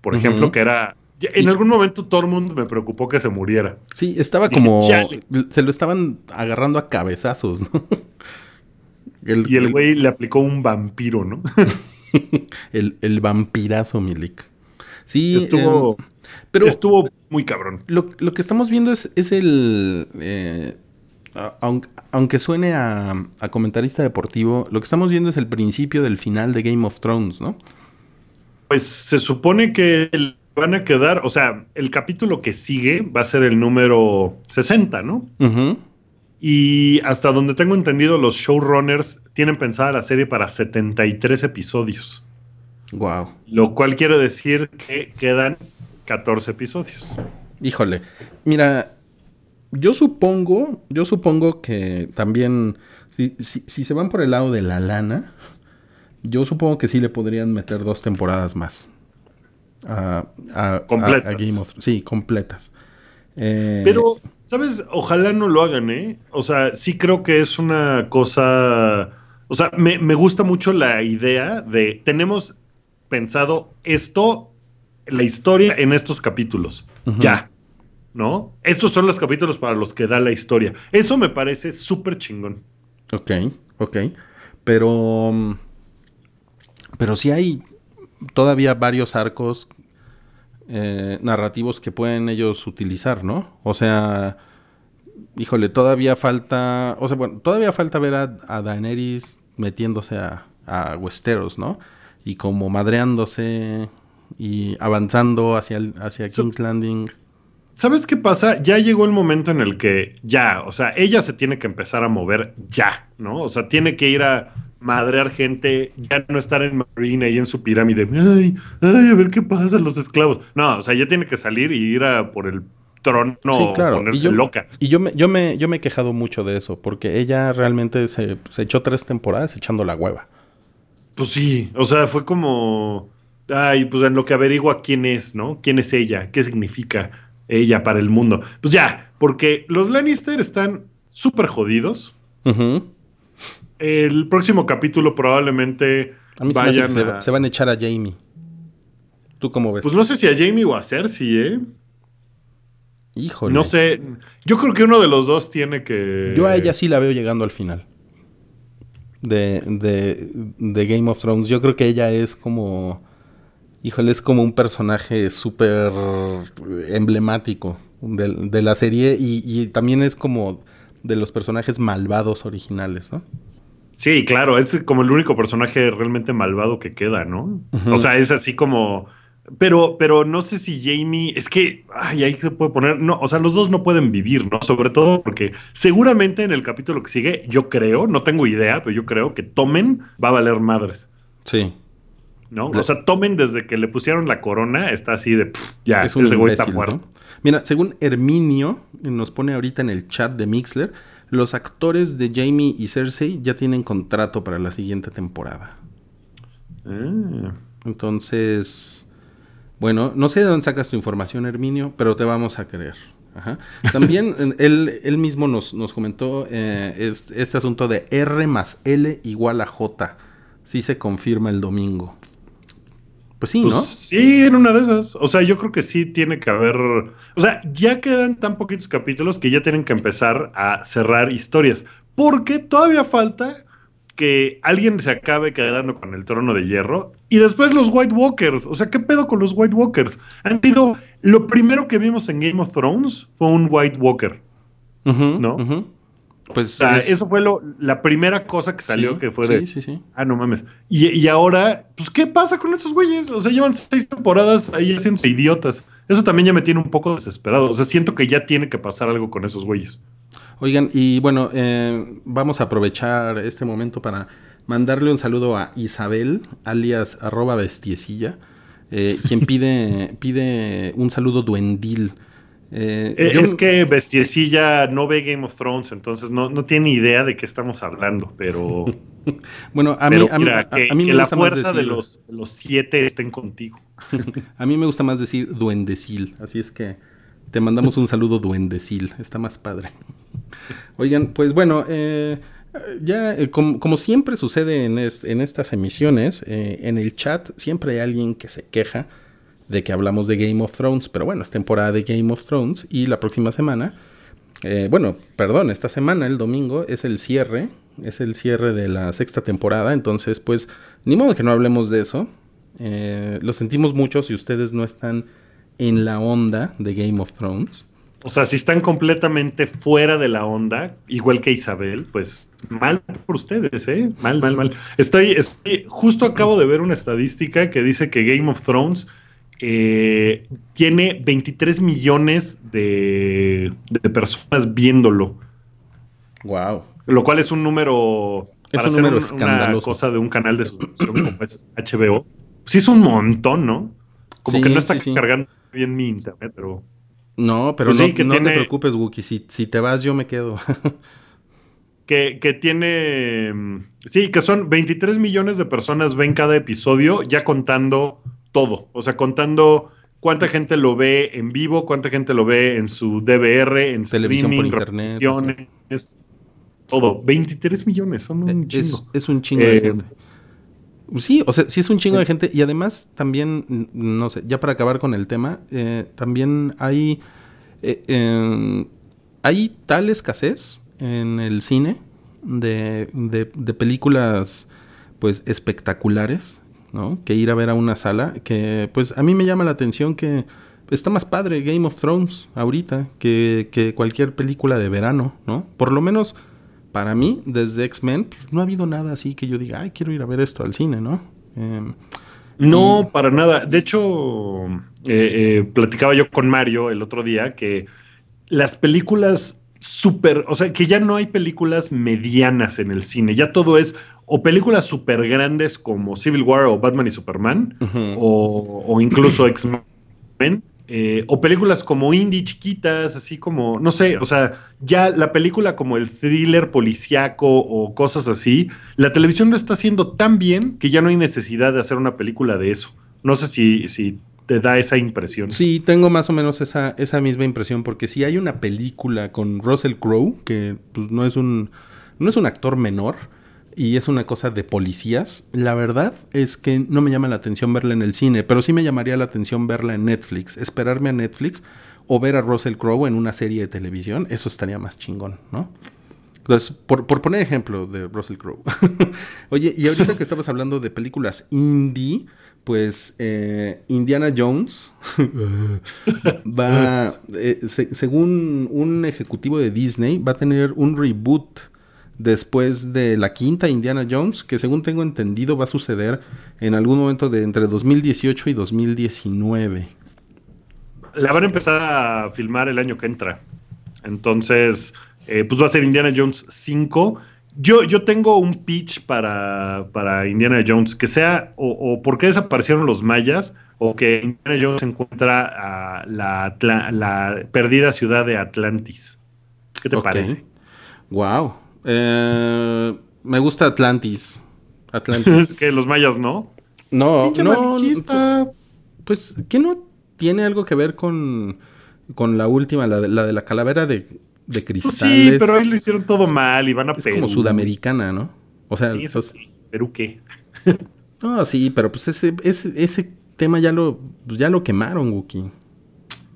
por ejemplo, que era. En algún momento Tormund me preocupó que se muriera. Sí, estaba Dije, como... "Chale". Se lo estaban agarrando a cabezazos, ¿no? Y el güey le aplicó un vampiro, ¿no? El, el vampirazo Milik. Sí, estuvo, eh, pero estuvo muy cabrón. lo, lo que estamos viendo es, es el... eh, aunque, aunque suene a, a comentarista deportivo, lo que estamos viendo es el principio del final de Game of Thrones, ¿no? Pues se supone que van a quedar, o sea, el capítulo que sigue va a ser el número 60, ¿no? Y hasta donde tengo entendido, los showrunners tienen pensada la serie para 73 episodios. Wow. Lo cual quiere decir que quedan 14 episodios. Híjole. Mira, yo supongo, yo supongo que también, si, si, si se van por el lado de la lana, yo supongo que sí le podrían meter dos temporadas más. A, Completas. a Game of Sí, completas. Eh, Pero, ¿sabes? Ojalá no lo hagan, ¿eh? O sea, sí creo que es una cosa. O sea, me, me gusta mucho la idea de. Tenemos pensado esto, la historia en estos capítulos. Ya. ¿No? Estos son los capítulos para los que da la historia. Eso me parece súper chingón. Ok, ok. Pero. Pero sí hay todavía varios arcos eh, narrativos que pueden ellos utilizar, ¿no? O sea. Híjole, todavía falta. O sea, bueno, todavía falta ver a, a Daenerys metiéndose a, a Westeros, ¿no? Y como madreándose y avanzando hacia, el- hacia So- King's Landing. ¿Sabes qué pasa? Ya llegó el momento en el que ya, o sea, ella se tiene que empezar a mover ya, ¿no? O sea, tiene que ir a madrear gente, ya no estar en Marine ahí en su pirámide. Ay, ay, a ver qué pasa los esclavos. No, o sea, ya tiene que salir y ir a por el trono Sí, claro. ponerse Y yo, loca. y yo me, yo me, yo me he quejado mucho de eso, porque ella realmente se, se echó tres temporadas echando la hueva. Pues sí, o sea, fue como, ay, pues en lo que averigua quién es, ¿no? ¿Quién es ella? ¿Qué significa ella para el mundo? Pues ya, porque los Lannister están súper jodidos. El próximo capítulo probablemente A mí se me hace vayan se, va- se van a echar a Jamie. ¿Tú cómo ves? Pues no sé si a Jamie o a Cersei, ¿eh? Híjole. No sé. Yo creo que uno de los dos tiene que. Yo a ella sí la veo llegando al final. De, de, de Game of Thrones. Yo creo que ella es como. Híjole, es como un personaje súper emblemático de, de la serie. Y, y también es como de los personajes malvados originales, ¿no? Sí, claro, es como el único personaje realmente malvado que queda, ¿no? O sea, es así como. Pero, pero no sé si Jamie. Es que. Ay, ahí se puede poner. No, o sea, los dos no pueden vivir, ¿no? Sobre todo porque seguramente en el capítulo que sigue, yo creo, no tengo idea, pero yo creo que Tomen va a valer madres. Sí. ¿No? O sea, Tomen desde que le pusieron la corona está así de pff, ya, es un ese güey está muerto. ¿no? Mira, según Herminio, nos pone ahorita en el chat de Mixler, los actores de Jamie y Cersei ya tienen contrato para la siguiente temporada. Ah. Entonces, bueno, no sé de dónde sacas tu información, Herminio, pero te vamos a creer. Ajá. También él, él mismo nos, nos comentó eh, es- este asunto de R más L igual a J. Sí se confirma el domingo. Pues sí, Pues ¿no? sí, en una de esas. O sea, yo creo que sí tiene que haber. O sea, ya quedan tan poquitos capítulos que ya tienen que empezar a cerrar historias. Porque todavía falta que alguien se acabe quedando con el trono de hierro. Y después los White Walkers. O sea, ¿qué pedo con los White Walkers? Han sido. Lo primero que vimos en Game of Thrones fue un White Walker. ¿no? Pues O sea, es- eso fue lo, la primera cosa que salió sí, que fue de. sí, sí. Ah, no mames. Y, y ahora, pues, ¿qué pasa con esos güeyes? O sea, llevan seis temporadas ahí haciéndose idiotas. Eso también ya me tiene un poco desesperado. O sea, siento que ya tiene que pasar algo con esos güeyes. Oigan, y bueno, eh, vamos a aprovechar este momento para mandarle un saludo a Isabel, alias arroba bestiecilla, eh, quien pide, pide un saludo duendil. Eh, Eh, yo- es que Bestiecilla no ve Game of Thrones, entonces no, no tiene idea de qué estamos hablando, pero, bueno, a mí, pero a mí- mira, a- que, a mí que me la gusta más fuerza de decir- los, de los siete estén contigo. A mí me gusta más decir duendecil, así es que te mandamos un saludo duendecil, está más padre. Oigan, pues bueno, eh, ya eh, como, como siempre sucede en, es- en estas emisiones, en el chat siempre hay alguien que se queja de que hablamos de Game of Thrones, pero bueno, es temporada de Game of Thrones y la próxima semana, eh, bueno, perdón, esta semana, el domingo, es el cierre, es el cierre de la sexta temporada, entonces pues ni modo que no hablemos de eso. Eh, lo sentimos mucho si ustedes no están en la onda de Game of Thrones. O sea, si están completamente fuera de la onda, igual que Isabel, pues mal por ustedes, ¿eh? Mal, mal, mal. Estoy, estoy- justo acabo de ver una estadística que dice que Game of Thrones eh, tiene 23 millones de, de personas viéndolo, Wow. lo cual es un número Es para un hacer número un- una cosa de un canal de suscripción como es HBO. Sí es un montón, ¿no? Como Sí, que no está sí, sí. cargando bien mi internet, pero... No, pero Pues no, sí, que no tiene- te preocupes, Wookie. Si, si te vas, yo me quedo. que, que tiene. mm, Sí, que son 23 millones de personas ven cada episodio, ya contando todo. O sea, contando cuánta gente lo ve en vivo, cuánta gente lo ve en su DVR, en Televisión por streaming, internet, repeticiones, todo. 23 millones, son un Eh, es, chingo. es un chingo de Eh, gente. Sí, o sea, sí es un chingo de gente. Y además, también, no sé, ya para acabar con el tema, eh, también hay. eh, em, hay tal escasez en el cine de, de- de películas, pues, espectaculares, ¿no? Que ir a ver a una sala, que, pues, a mí me llama la atención que está más padre Game of Thrones ahorita que, que cualquier película de verano, ¿no? Por lo menos para mí, desde X-Men, pues, no ha habido nada así que yo diga, ay, quiero ir a ver esto al cine, ¿no? Em, No, para nada. De hecho, eh, eh, platicaba yo con Mario el otro día que las películas súper, o sea, que ya no hay películas medianas en el cine, ya todo es o películas súper grandes como Civil War o Batman y Superman, o, o incluso X-Men, eh, o películas como indie chiquitas, así como, no sé, o sea, ya la película como el thriller policíaco o cosas así, la televisión lo está haciendo tan bien que ya no hay necesidad de hacer una película de eso. No sé si, si te da esa impresión. Sí, tengo más o menos esa, esa misma impresión, porque si hay una película con Russell Crowe, que pues, no, es un, no es un actor menor, y es una cosa de policías, la verdad es que no me llama la atención verla en el cine, pero sí me llamaría la atención verla en Netflix, esperarme a Netflix o ver a Russell Crowe en una serie de televisión, eso estaría más chingón, ¿no? Entonces, por, por poner ejemplo de Russell Crowe. Oye, y ahorita que estabas hablando de películas indie, pues eh, Indiana Jones va, eh, se- según un ejecutivo de Disney, va a tener un reboot después de la quinta Indiana Jones, que según tengo entendido va a suceder en algún momento de entre 2018 y 2019. La van a empezar a filmar el año que entra. Entonces, eh, pues va a ser Indiana Jones 5. Yo, yo tengo un pitch para, para Indiana Jones, que sea o, o por qué desaparecieron los mayas, o que Indiana Jones encuentra a la, perdida ciudad de Atlantis. ¿Qué te parece? Wow. Eh, me gusta Atlantis. Atlantis. que los mayas no. No, no. Pues, pues, ¿qué no tiene algo que ver con, con la última, la de la, de la calavera de, de cristales? sí, pero ahí lo hicieron todo mal y van a Es Perú. como sudamericana, ¿no? O sea, Sí, eso sí. ¿Perú qué? no, sí, pero pues ese, ese, ese tema ya lo, pues, ya lo quemaron, Wookie.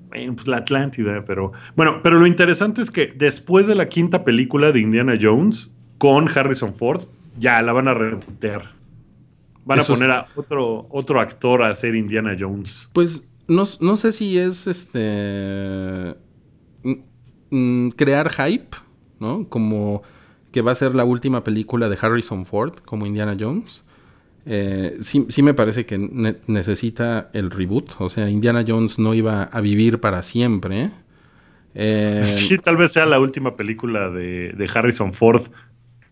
Bueno, pues la Atlántida, pero. Bueno, pero lo interesante es que después de la quinta película de Indiana Jones con Harrison Ford, ya la van a rebotear. Van Eso a es- poner a otro, otro actor a hacer Indiana Jones. Pues no, no sé si es este. Mm, crear hype, ¿no? Como que va a ser la última película de Harrison Ford como Indiana Jones. Eh, sí, sí me parece que ne- necesita el reboot. O sea, Indiana Jones no iba a vivir para siempre. Eh, Sí, tal vez sea la última película de, de Harrison Ford.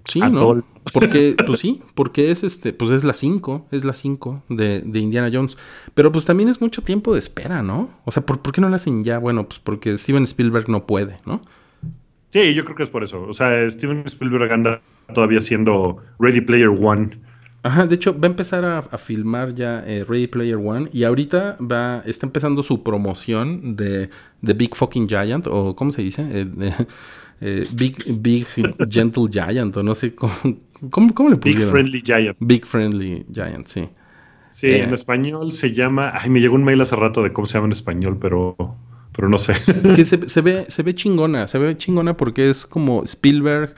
Sí, ¿no? Porque, pues sí, porque es este, pues es la 5, es la 5 de, de Indiana Jones. Pero pues también es mucho tiempo de espera, ¿no? O sea, ¿por, por qué no la hacen ya? Bueno, pues porque Steven Spielberg no puede, ¿no? Sí, yo creo que es por eso. O sea, Steven Spielberg anda todavía siendo Ready Player One. Ajá, de hecho, va a empezar a, a filmar ya eh, Ready Player One y ahorita va, está empezando su promoción de, de Big Fucking Giant, o ¿cómo se dice? Eh, de- eh, Big, Big Gentle Giant, o no sé cómo, cómo, cómo le Big pusieron. Friendly Giant. Big Friendly Giant, sí. Sí, Eh. en español se llama. Ay, me llegó un mail hace rato de cómo se llama en español, pero, pero no sé. que se, se ve, se ve chingona, se ve chingona porque es como Spielberg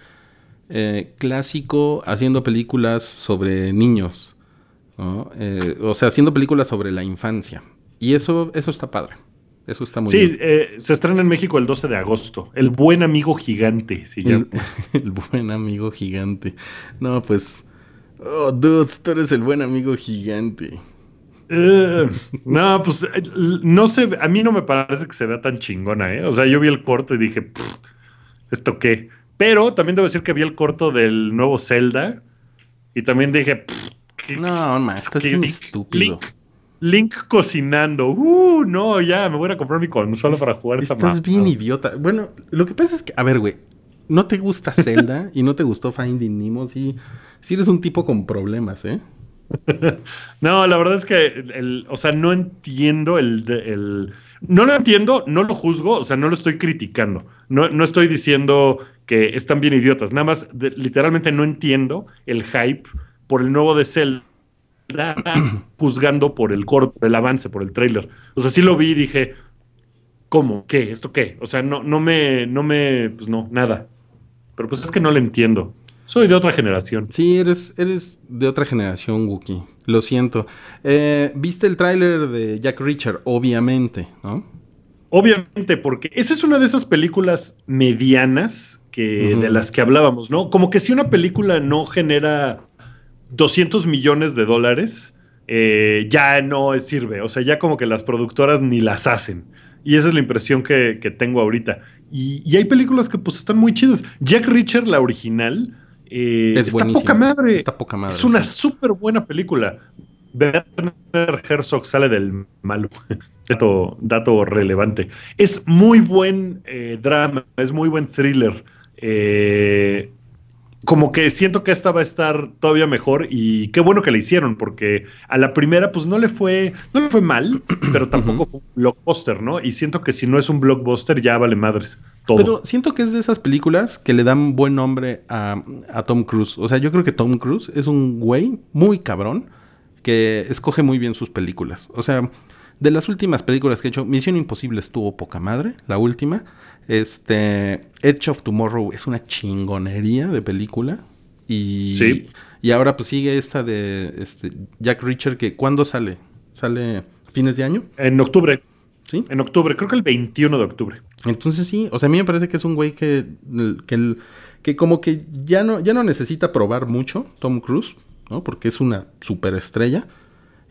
eh, clásico haciendo películas sobre niños, ¿no? Eh, o sea, haciendo películas sobre la infancia. Y eso, eso está padre. Eso está muy sí, bien. eh, se estrena en México el 12 de agosto. El buen amigo gigante se llama. El, el buen amigo gigante. No, pues. Oh, dude, tú eres el buen amigo gigante. Eh, no, pues eh, no sé, a mí no me parece que se vea tan chingona, ¿eh? O sea, yo vi el corto y dije, "Pff, ¿esto qué? Pero también debo decir que vi el corto del nuevo Zelda y también dije, "Pff, ¿qué- No, ma, estás bien estúpido. Link cocinando. Uh, no, ya, me voy a comprar mi consola para jugar esa Estás bien idiota. Bueno, lo que pasa es que, a ver, güey, no te gusta Zelda y no te gustó Finding Nemo, sí, sí eres un tipo con problemas, ¿eh? no, la verdad es que, el, o sea, no entiendo el, el, No lo entiendo, no lo juzgo, o sea, no lo estoy criticando. No, no estoy diciendo que están bien idiotas. Nada más, literalmente no entiendo el hype por el nuevo de Zelda juzgando por el corto, el avance, por el trailer. O sea, sí lo vi y dije, ¿cómo? ¿Qué? ¿Esto qué? O sea, no, no me, no me, pues no, nada. Pero pues es que no lo entiendo. Soy de otra generación. Sí, eres, eres de otra generación, Wookie. Lo siento. Eh, ¿Viste el tráiler de Jack Richard? Obviamente, ¿no? Obviamente, porque esa es una de esas películas medianas que, de las que hablábamos, ¿no? Como que si una película no genera 200 millones de dólares, eh, ya no sirve. O sea, ya como que las productoras ni las hacen. Y esa es la impresión que, tengo ahorita. Y, y, hay películas que pues están muy chidas. Jack Richard, la original, eh, es está poca madre. Está poca madre. Es una súper buena película. Werner Herzog sale del malo. dato, dato relevante. Es muy buen eh, drama, es muy buen thriller. Eh, como que siento que esta va a estar todavía mejor y qué bueno que la hicieron porque a la primera pues no le fue no le fue mal, pero tampoco fue un blockbuster, ¿no? Y siento que si no es un blockbuster ya vale madres todo. Pero siento que es de esas películas que le dan buen nombre a, Tom Cruise. O sea, yo creo que Tom Cruise es un güey muy cabrón que escoge muy bien sus películas. O sea, de las últimas películas que he hecho, Misión Imposible estuvo poca madre, la última. Este, Edge of Tomorrow es una chingonería de película. Y, y ahora pues sigue esta de este, Jack Reacher, que ¿cuándo sale? ¿Sale fines de año? En octubre. ¿Sí? En octubre, creo que el 21 de octubre. Entonces sí, o sea, a mí me parece que es un güey que, que, que como que ya no, ya no necesita probar mucho Tom Cruise, ¿no? Porque es una superestrella.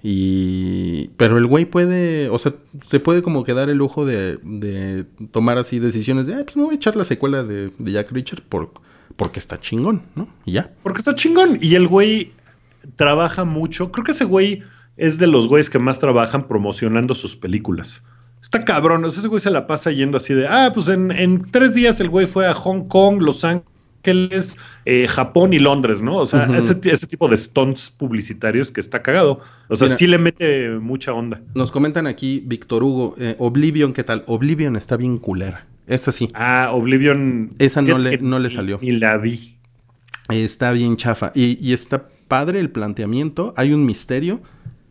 Y. Pero el güey puede. O sea, se puede como quedar el lujo de, de tomar así decisiones de. pues no voy a echar la secuela de, Jack Richard por, porque está chingón, ¿no? Y ya. Porque está chingón. Y el güey trabaja mucho. Creo que ese güey es de los güeyes que más trabajan promocionando sus películas. Está cabrón. Ese güey se la pasa yendo así de. Ah, pues en, en tres días el güey fue a Hong Kong, Los Ángeles es eh, Japón y Londres, ¿no? O sea, ese, tipo de stunts publicitarios que está cagado. O sea, sí le mete mucha onda. Nos comentan aquí, Víctor Hugo, eh, Oblivion, ¿qué tal? Oblivion está bien culera. Esa sí. Ah, Oblivion. Esa no le, no le salió. Y la vi. Está bien chafa. Y, y está padre el planteamiento. Hay un misterio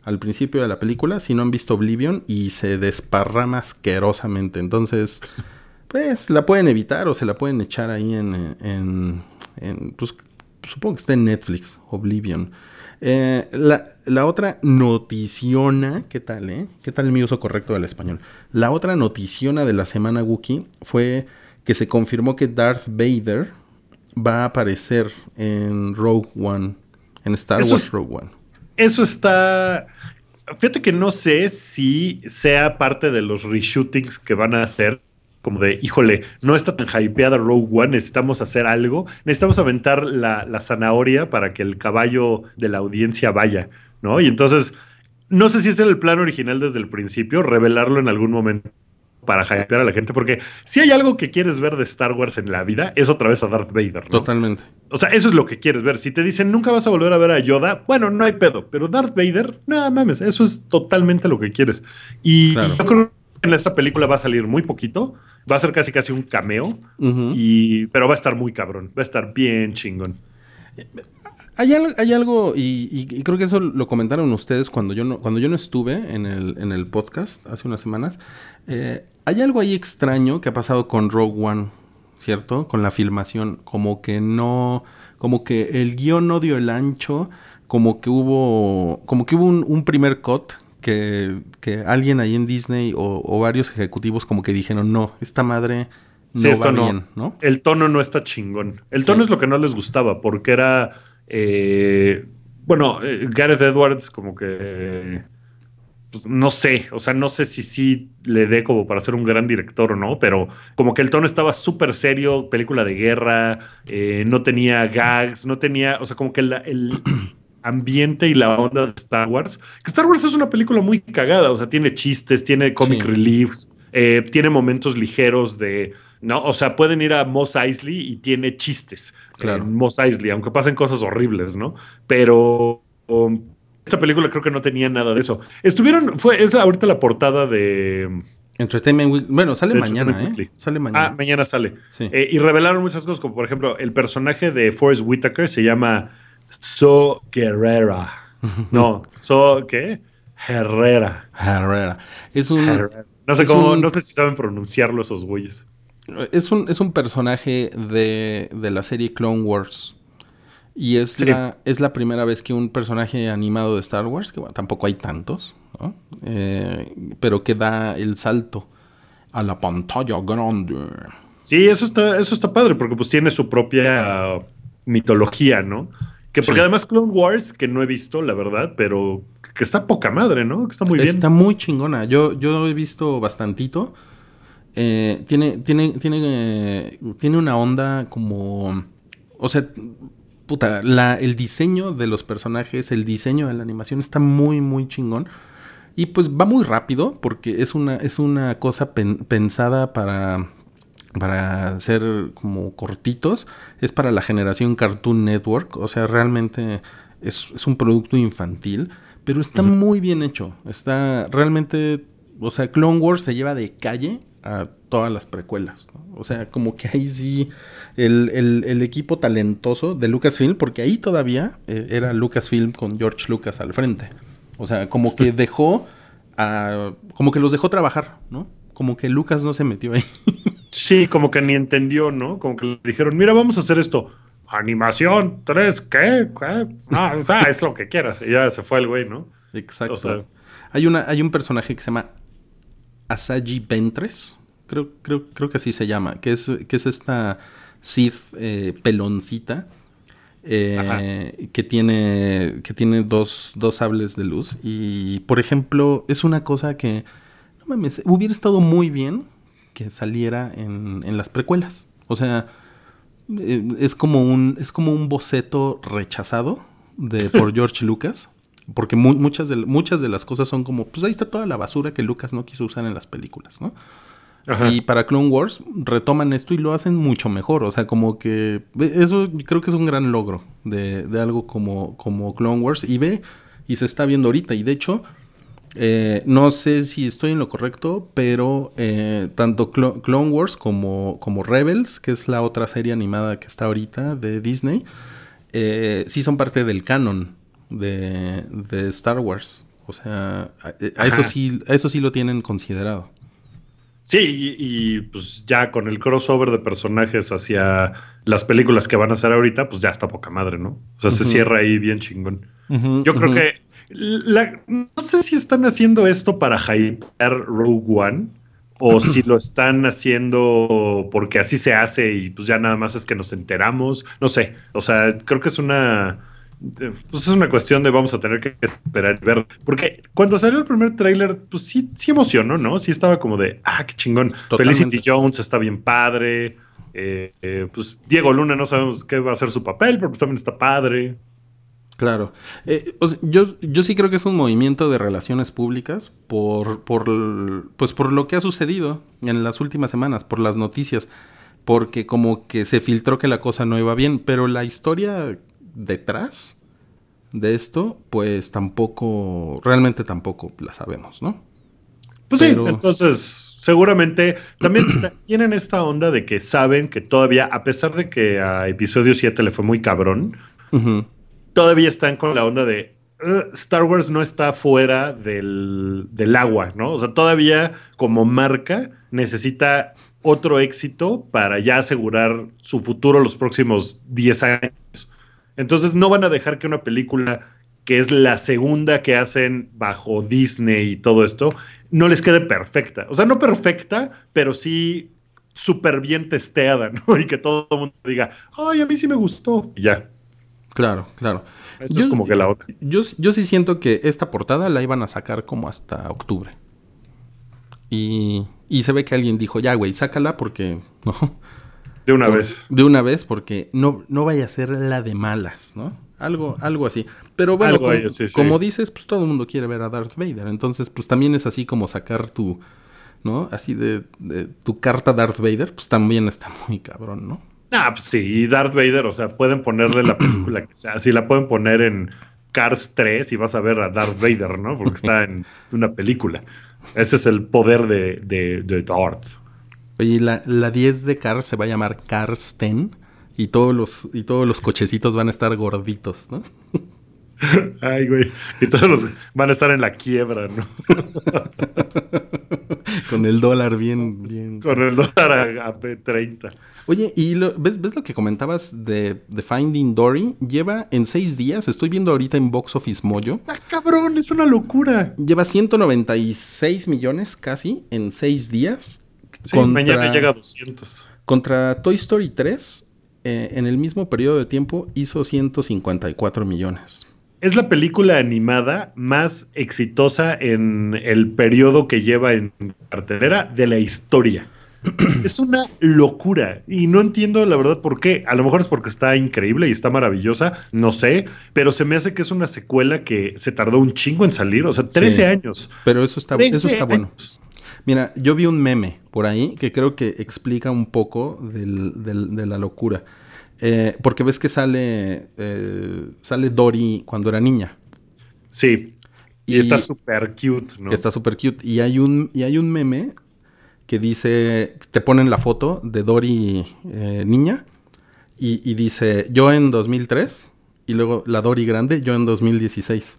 al principio de la película, si no han visto Oblivion, y se desparrama asquerosamente. Entonces pues la pueden evitar o se la pueden echar ahí en, en, pues supongo que está en Netflix, Oblivion. Eh, la, otra noticiona, ¿qué tal, eh? ¿Qué tal mi uso correcto del español? La otra noticiona de la semana Wookie fue que se confirmó que Darth Vader va a aparecer en Rogue One, en Star Wars Rogue One. Eso está... Fíjate que no sé si sea parte de los reshootings que van a hacer como de, híjole, no está tan hypeada Rogue One, necesitamos hacer algo, necesitamos aventar la, zanahoria para que el caballo de la audiencia vaya, ¿no? Y entonces, no sé si es el plan original desde el principio, revelarlo en algún momento para hypear a la gente, porque si hay algo que quieres ver de Star Wars en la vida, es otra vez a Darth Vader, ¿no? Totalmente. O sea, eso es lo que quieres ver. Si te dicen nunca vas a volver a ver a Yoda, bueno, no hay pedo, pero Darth Vader, nada mames, eso es totalmente lo que quieres. Y, y yo creo en esta película va a salir muy poquito Va a ser casi casi un cameo, y, pero va a estar muy cabrón, va a estar bien chingón. Hay, algo, y, creo que eso lo comentaron ustedes cuando yo no, cuando yo no estuve en el, en el podcast hace unas semanas. Eh, hay algo ahí extraño que ha pasado con Rogue One, ¿cierto? Con la filmación, como que no, como que el guion no dio el ancho, como que hubo, como que hubo un, un primer cut que, alguien ahí en Disney o, varios ejecutivos como que dijeron, no, esta madre no va bien, no. El tono no está chingón. El tono es lo que no les gustaba, porque era, eh, bueno, eh, Gareth Edwards como que, pues, no sé, o sea, no sé si sí le dé como para ser un gran director o no, pero como que el tono estaba súper serio, película de guerra, eh, no tenía gags, no tenía, o sea, como que el ambiente y la onda de Star Wars. Que Star Wars es una película muy cagada, o sea, tiene chistes, tiene comic reliefs, eh, tiene momentos ligeros de, ¿no? O sea, pueden ir a Moss Eisley y tiene chistes claro. en Moss Eisley, aunque pasen cosas horribles, ¿no? Pero um, esta película creo que no tenía nada de eso. Estuvieron, fue, es ahorita la portada de. Entertainment Weekly. Bueno, sale mañana, ¿eh? Sale mañana. Ah, mañana sale. Sí. Eh, y revelaron muchas cosas, como por ejemplo, el personaje de Forrest Whitaker se llama So Guerrera. No, So, ¿qué? Herrera. Herrera. Es un. Herrera. No sé cómo, un- no sé si saben pronunciarlo esos güeyes. Es un, es un personaje de, de la serie Clone Wars. Y es, Sí. la, es la primera vez que un personaje animado de Star Wars, que bueno, tampoco hay tantos, ¿no? Eh, pero que da el salto a la pantalla grande. Sí, eso está, eso está padre, porque pues tiene su propia mitología, ¿no? Que porque Sí. además Clone Wars, que no he visto, la verdad, pero que está poca madre, ¿no? Que está muy bien. Está muy chingona. Yo, yo he visto bastantito. Eh, tiene, tiene, tiene, eh, tiene una onda como. O sea, puta, la, el diseño de los personajes, el diseño de la animación está muy, muy chingón. Y pues va muy rápido porque es una, es una cosa pen- pensada para, para ser como cortitos. Es para la generación Cartoon Network. O sea, realmente es, es un producto infantil. Pero está muy bien hecho. Está realmente. O sea, Clone Wars se lleva de calle a todas las precuelas. ¿no? O sea, como que ahí sí. El, el- el equipo talentoso de Lucasfilm, porque ahí todavía eh, era Lucasfilm con George Lucas al frente. O sea, como que dejó a. Como que los dejó trabajar, ¿no? Como que Lucas no se metió ahí. Sí, como que ni entendió, ¿no? Como que le dijeron, mira, vamos a hacer esto. Animación 3, ¿qué? ¿Qué? Ah, o sea, es lo que quieras. Y ya se fue el güey, ¿no? Exacto. O sea- hay, una, hay un personaje que se llama Asagi Ventres. Creo, creo, creo que así se llama. Que es, que es esta Sith eh, peloncita. eh, que tiene, que tiene dos, dos sables de luz. Y, por ejemplo, es una cosa que, no mames, hubiera estado muy bien que saliera en, en las precuelas. O sea, eh, es como un es como un boceto rechazado de por George Lucas porque mu- muchas de muchas de las cosas son como pues ahí está toda la basura que Lucas no quiso usar en las películas no Ajá. y para Clone Wars retoman esto y lo hacen mucho mejor o sea como que eso creo que es un gran logro de, de algo como como Clone Wars y ve y se está viendo ahorita y de hecho eh, no sé si estoy en lo correcto, pero eh, tanto Clo- Clone Wars como, como Rebels, que es la otra serie animada que está ahorita de Disney, eh, sí son parte del canon de, de Star Wars. O sea, a, a eso sí, a eso sí lo tienen considerado. Sí, y, y, pues ya con el crossover de personajes hacia las películas que van a hacer ahorita, pues ya está poca madre, ¿no? O sea, se cierra ahí bien chingón. Yo creo que la- no sé si están haciendo esto para hypear Rogue One o si lo están haciendo porque así se hace y pues ya nada más es que nos enteramos. No sé. O sea, creo que es una. Pues es una cuestión de vamos a tener que esperar y ver. Porque cuando salió el primer tráiler, pues sí, sí emocionó, ¿no? Sí estaba como de, ah, qué chingón. Totalmente. Felicity Jones está bien padre. Eh, eh, pues Diego Luna no sabemos qué va a ser su papel, pero pues también está padre. Claro. Eh, o sea, yo, yo sí creo que es un movimiento de relaciones públicas por, por, pues por lo que ha sucedido en las últimas semanas, por las noticias, porque como que se filtró que la cosa no iba bien, pero la historia detrás de esto, pues tampoco, realmente tampoco la sabemos, ¿no? Pues Pero- sí, entonces seguramente también tienen esta onda de que saben que todavía, a pesar de que a episodio 7 le fue muy cabrón. Todavía están con la onda de "Ugh, Star Wars no está fuera del, del agua, ¿no? O sea, todavía como marca necesita otro éxito para ya asegurar su futuro los próximos 10 años. Entonces no van a dejar que una película que es la segunda que hacen bajo Disney y todo esto, no les quede perfecta. O sea, no perfecta, pero sí súper bien testeada, ¿no? Y que todo el mundo diga, ay, a mí sí me gustó. Y ya. Claro, claro. Eso es como que la otra. Yo, yo sí siento que esta portada la iban a sacar como hasta octubre. Y, y se ve que alguien dijo, ya, güey, sácala porque... ¿no? De una vez. De una vez, porque no, no vaya a ser la de malas, ¿no? Algo, algo así. Pero bueno, como, ahí, sí, sí. como dices, pues todo el mundo quiere ver a Darth Vader. Entonces, pues también es así como sacar tu, ¿no? Así de, de tu carta Darth Vader, pues también está muy cabrón, ¿no? Ah, pues sí, y Darth Vader, o sea, pueden ponerle la película que sea, si la pueden poner en Cars 3 y vas a ver a Darth Vader, ¿no? Porque está en una película. Ese es el poder de, de, de Darth. Oye, la, la 10 de Cars se va a llamar Cars 10 y todos los, y todos los cochecitos van a estar gorditos, ¿no? Ay, güey. Y todos los van a estar en la quiebra, ¿no? Con el dólar bien, bien. Con el dólar a, a 30. Oye, ¿y lo- ves, ves lo que comentabas de, de Finding Dory? Lleva en seis días, estoy viendo ahorita en Box Office Mojo, ¡Ah, cabrón! Es una locura. lleva 196 millones casi en seis días. Sí, contra- mañana llega a 200. Contra Toy Story 3, eh, en el mismo periodo de tiempo hizo 154 millones. Es la película animada más exitosa en el periodo que lleva en cartelera de la historia. es una locura y no entiendo la verdad por qué. A lo mejor es porque está increíble y está maravillosa, no sé, pero se me hace que es una secuela que se tardó un chingo en salir, o sea, 13 Sí. años. Pero eso está, 13 eso está bueno. años. Mira, yo vi un meme por ahí que creo que explica un poco del- del- de la locura. Eh, porque ves que sale, eh, sale Dory cuando era niña. Sí. Y, Y- está súper cute, ¿no? está súper cute. Y hay un, y hay un meme que dice, te ponen la foto de Dory eh, niña y, y dice, yo en 2003 y luego la Dory grande, yo en 2016.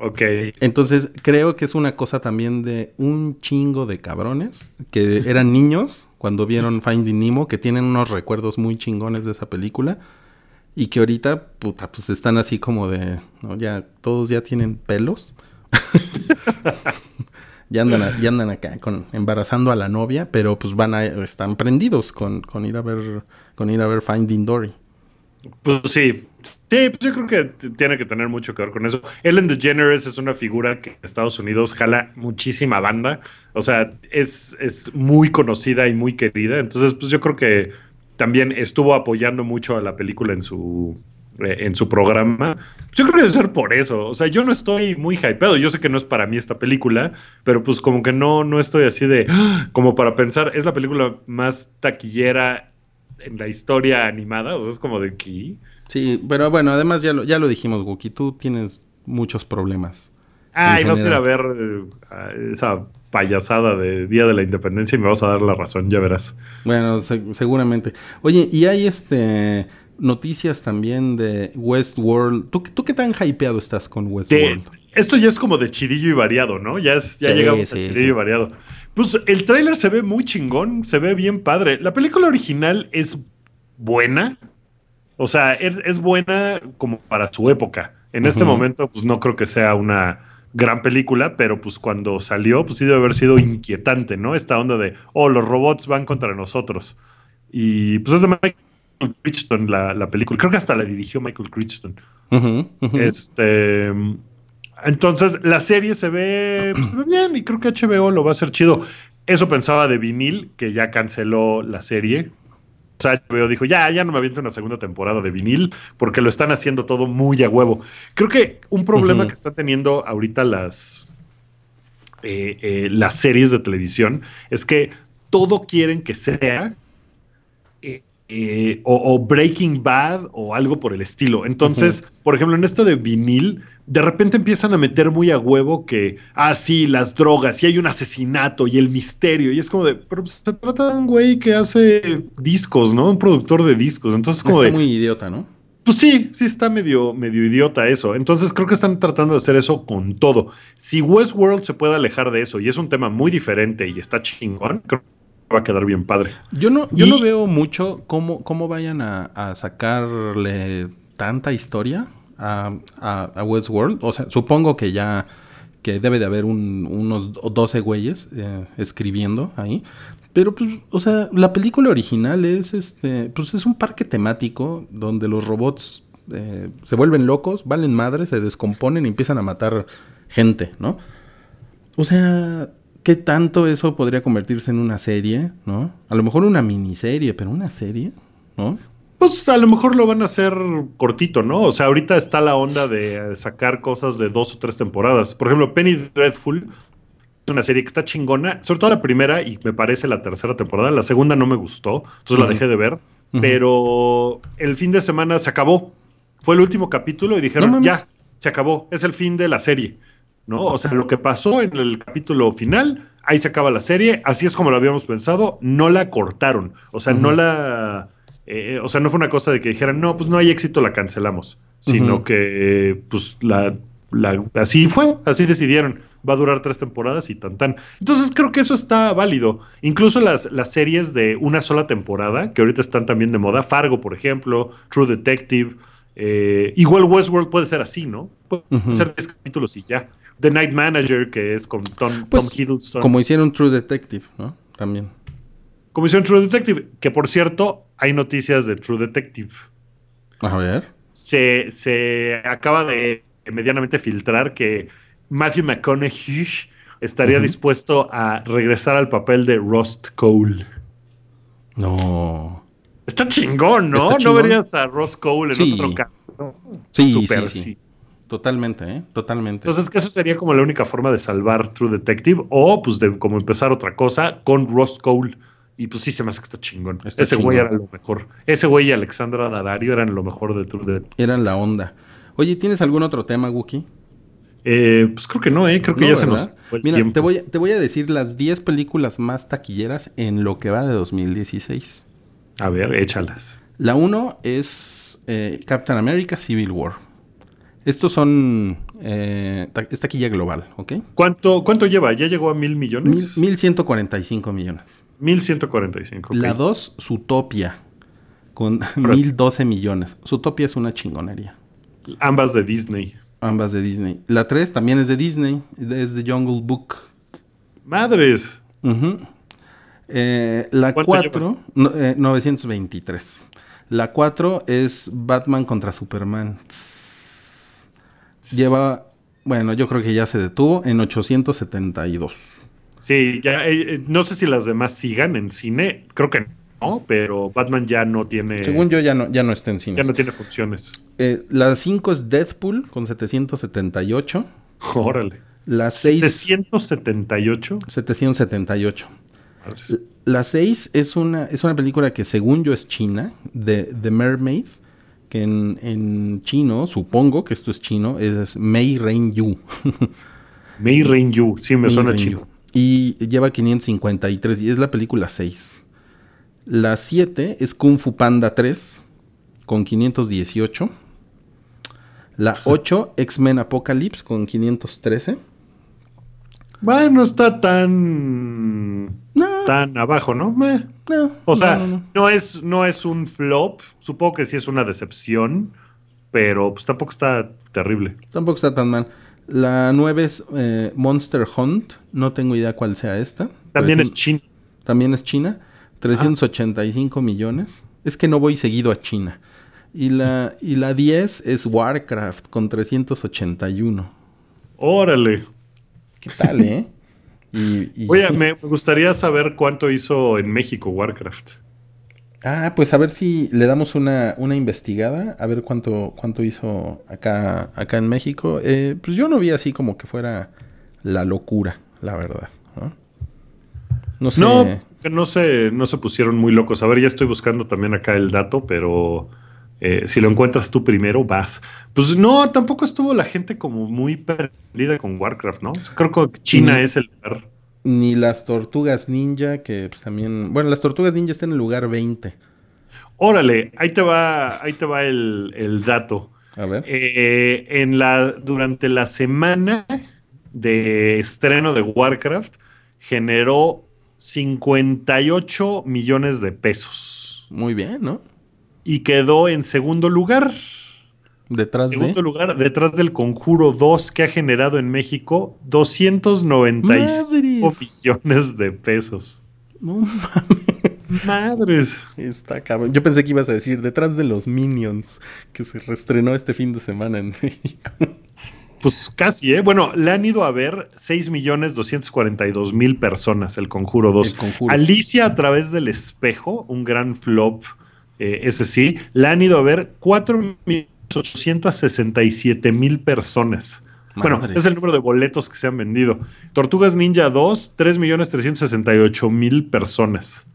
Ok. Entonces creo que es una cosa también de un chingo de cabrones que eran niños cuando vieron Finding Nemo, que tienen unos recuerdos muy chingones de esa película. Y que ahorita, puta, pues están así como de, ¿no? Ya, todos ya tienen pelos. ya, andan a- ya andan acá con, embarazando a la novia, pero pues van a, están prendidos con, con ir a ver, con ir a ver Finding Dory. Pues sí. Sí, pues yo creo que tiene que tener mucho que ver con eso. Ellen DeGeneres es una figura que en Estados Unidos jala muchísima banda. O sea, es, es muy conocida y muy querida. Entonces, pues yo creo que también estuvo apoyando mucho a la película en su, eh, en su programa. Yo creo que debe ser por eso. O sea, yo no estoy muy hypeado. Yo sé que no es para mí esta película, pero pues como que no, no estoy así de... ¡ah! Como para pensar, es la película más taquillera en la historia animada. O sea, es como de aquí. Sí, pero bueno, además ya lo, ya lo dijimos, Wookie, tú tienes muchos problemas. Ah, En y vas a ir a ver eh, esa payasada de Día de la Independencia y me vas a dar la razón, ya verás. Bueno, se- seguramente. Oye, y hay este noticias también de Westworld. ¿Tú, ¿Tú qué tan hypeado estás con De- Westworld? esto ya es como de chidillo y variado, ¿no? Ya, es, ya Sí, llegamos sí, a chidillo sí. y variado. Pues el tráiler se ve muy chingón, se ve bien padre. La película original es buena. O sea, es, es buena como para su época. En este momento, pues no creo que sea una gran película, pero pues cuando salió, pues sí debe haber sido inquietante, ¿no? Esta onda de, oh, los robots van contra nosotros. Y pues es de Michael Crichton la, la película. Creo que hasta la dirigió Michael Crichton. Este. Entonces, la serie se ve, pues, se ve bien y creo que HBO lo va a hacer chido. Eso pensaba de vinil, que ya canceló la serie. O sea, HBO dijo, ya, ya no me aviento una segunda temporada de vinil porque lo están haciendo todo muy a huevo. Creo que un problema que están teniendo ahorita las, eh, eh, las series de televisión es que todo quieren que sea eh, o, o Breaking Bad o algo por el estilo. Entonces, por ejemplo, en esto de vinil, de repente empiezan a meter muy a huevo que, ah, sí, las drogas y hay un asesinato y el misterio. Y es como de, pero pues, se trata de un güey que hace discos, ¿no? Un productor de discos. Entonces, como Está de, muy idiota, ¿no? pues sí, sí está medio, medio idiota eso. Entonces creo que están tratando de hacer eso con todo. Si Westworld se puede alejar de eso y es un tema muy diferente y está chingón, creo que va a quedar bien padre. Yo no, yo Y- no veo mucho cómo, cómo vayan a, a sacarle tanta historia a, a, Westworld. O sea, supongo que ya que debe de haber un- unos 12 güeyes eh, escribiendo ahí. Pero pues, o sea, la película original es este, pues es un parque temático donde los robots eh, se vuelven locos, valen madre, se descomponen y empiezan a matar gente, ¿no? O sea, ¿qué tanto eso podría convertirse en una serie, no? A lo mejor una miniserie, pero una serie, ¿no? Pues a lo mejor lo van a hacer cortito, ¿no? O sea, ahorita está la onda de sacar cosas de dos o tres temporadas. Por ejemplo, Penny Dreadful es una serie que está chingona, sobre todo la primera y me parece la tercera temporada. La segunda no me gustó, entonces la dejé de ver. Pero el fin de semana se acabó. Fue el último capítulo y dijeron, No ya, se acabó, es el fin de la serie, ¿no? O sea, lo que pasó en el capítulo final, ahí se acaba la serie, así es como lo habíamos pensado, no la cortaron, o sea, no la... eh, o sea, no fue una cosa de que dijeran, no, pues no hay éxito, la cancelamos, sino que, eh, pues, la, la- así fue, así decidieron. Va a durar tres temporadas y tan tan. Entonces creo que eso está válido. Incluso las, las series de una sola temporada, que ahorita están también de moda, Fargo, por ejemplo, True Detective, eh, igual Westworld puede ser así, ¿no? Puede ser 10 capítulos y ya. The Night Manager, que es con Tom, Pues, Tom Hiddleston. Como hicieron True Detective, ¿no? También. Como hicieron True Detective, que por cierto, hay noticias de True Detective. A ver. Se, se acaba de medianamente filtrar que Matthew McConaughey estaría dispuesto a regresar al papel de Rust Cole. No. Está chingón, ¿no? Está ¿No verías a Ross Cole en Sí. otro caso? Sí, Súper sí, sí. sí. Totalmente, ¿eh? Totalmente. Entonces, que esa sería como la única forma de salvar True Detective o pues de como empezar otra cosa con Ross Cole. Y pues sí se me hace que está chingón. Está Ese güey era lo mejor. Ese güey y Alexandra Daddario eran lo mejor de True Detective. Eran la onda. Oye, ¿tienes algún otro tema, Wookie? Eh, pues creo que no, ¿eh? Creo que No, ya se nos fue el Mira, tiempo. te voy, a- te voy a decir las 10 películas más taquilleras en lo que va de 2016. A ver, échalas. La 1 es eh, Captain America Civil War. Estos son. Eh, ta- es taquilla global, ¿ok? ¿Cuánto, ¿Cuánto lleva? ¿Ya llegó a mil Mil, millones? 1145 millones. Mil ciento cuarenta y cinco. ok. La 2, Zootopia, con 1012 millones. Zootopia es una chingonería. Ambas de Disney. Ambas de Disney. La 3 también es de Disney, es de Jungle Book. Madres. Ujú. Eh, la ¿Cuánto 4, no, eh, 923. La 4 es Batman contra Superman. Tss. Lleva, bueno, yo creo que ya se detuvo en 872. Sí, ya, eh, eh, no sé si las demás sigan en cine. Creo que no, pero Batman ya no tiene. Según yo ya no, ya no está en ya cines. no tiene funciones. Eh, la 5 es Deadpool con 778. Órale. La 6 678. 778. Madres. La 6 es una, es una película que según yo es china, de The Mermaid, que en, en chino, supongo que esto es chino, es Mei Ren Yu. Mei Ren Yu. Sí, me Mei suena chino. Y lleva 553 y es la película 6. La 7 es Kung Fu Panda 3 con 518. La 8, X-Men Apocalypse con 513. Bueno, está tan. No. tan abajo, ¿no? Meh. No, O no, sea, no, no, no. es, no es un flop. Supongo que sí es una decepción. Pero pues tampoco está terrible. Tampoco está tan mal. La 9 es eh, Monster Hunt. No tengo idea cuál sea esta. También es 300 chino. También es China. 385 millones. Es que no voy seguido a China. Y la, y la 10 es Warcraft con 381. Órale. ¿Qué tal, eh? Y, y- Oye, me gustaría saber cuánto hizo en México Warcraft. Ah, pues a ver si le damos una, una investigada, a ver cuánto, cuánto hizo acá, acá en México. Eh, pues yo no vi así como que fuera la locura, la verdad. No, no sé. No, no se, no se pusieron muy locos. A ver, ya estoy buscando también acá el dato, pero eh, si lo encuentras tú primero, vas. Pues no, tampoco estuvo la gente como muy perdida con Warcraft, ¿no? O sea, creo que China es el lugar. Ni las tortugas ninja, que pues también... Bueno, las tortugas ninja están en el lugar 20. Órale, ahí te va, ahí te va el, el dato. A ver. Eh, en la, durante la semana de estreno de Warcraft, generó 58 millones de pesos. Muy bien, ¿no? Y quedó en segundo lugar. Detrás Segundo de... lugar, detrás del Conjuro 2 que ha generado en México 295 Madres. millones de pesos. No mames, Madres. está cabrón. Yo pensé que ibas a decir detrás de los Minions, que se reestrenó este fin de semana en México. Pues casi, ¿eh? Bueno, le han ido a ver 6.242.000 personas el Conjuro 2. El Conjuro. Alicia a través del espejo, un gran flop, eh, ese sí, le han ido a ver 4.867.000 personas. Bueno, es el número de boletos que se han vendido. Tortugas Ninja 2, 3.368.000 personas.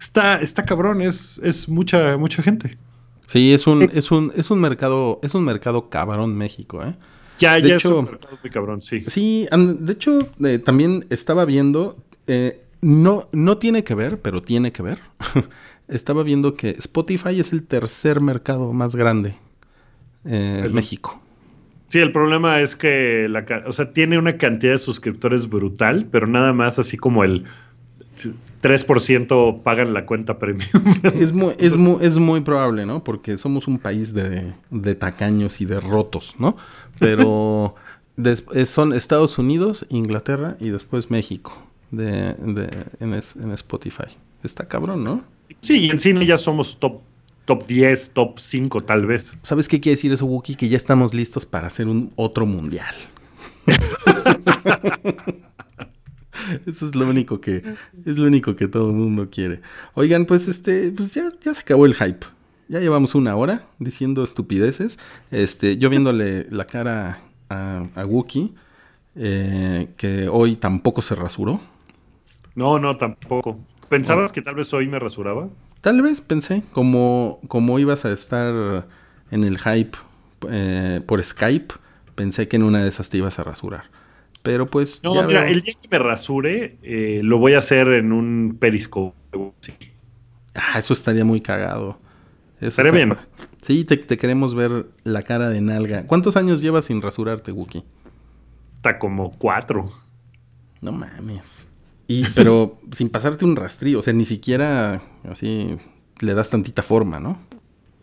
Está, está cabrón, es, es mucha, mucha gente. Sí, es un, Ex- es un, es un mercado, es un mercado cabrón México, ¿eh? Ya, De ya hecho- es un mercado muy cabrón, sí. Sí, de hecho, eh, también estaba viendo, eh, no, no tiene que ver, pero tiene que ver. estaba viendo que Spotify es el tercer mercado más grande eh, México. Sí, el problema es que la, o sea, tiene una cantidad de suscriptores brutal, pero nada más así como el 3% pagan la cuenta premium. Es muy, es, muy, es muy probable, ¿no? Porque somos un país de, de tacaños y de rotos, ¿no? Pero son Estados Unidos, Inglaterra y después México de, de- en, es- en Spotify. Está cabrón, ¿no? sí, y en cine ya somos top, top 10, top 5 tal vez. ¿Sabes qué quiere decir eso, Wookie? Que ya estamos listos para hacer un otro mundial. Eso es lo único que es lo único que todo el mundo quiere. Oigan, pues este, pues ya, ya se acabó el hype. Ya llevamos una hora diciendo estupideces. Este, yo viéndole la cara a, a Wookie, eh, que hoy tampoco se rasuró. No, no, tampoco. ¿Pensabas que tal vez hoy me rasuraba? Tal vez pensé, como, como ibas a estar en el hype eh, por Skype, pensé que en una de esas te ibas a rasurar. Pero pues. No, mira, veo- el día que me rasure, eh, lo voy a hacer en un periscope. Sí. Ah, eso estaría muy cagado. Eso está bien. Sí, te, te queremos ver la cara de nalga. ¿Cuántos años llevas sin rasurarte, Wookie? Está como cuatro. No mames. Y, pero sin pasarte un rastrillo, o sea, ni siquiera así le das tantita forma, ¿no?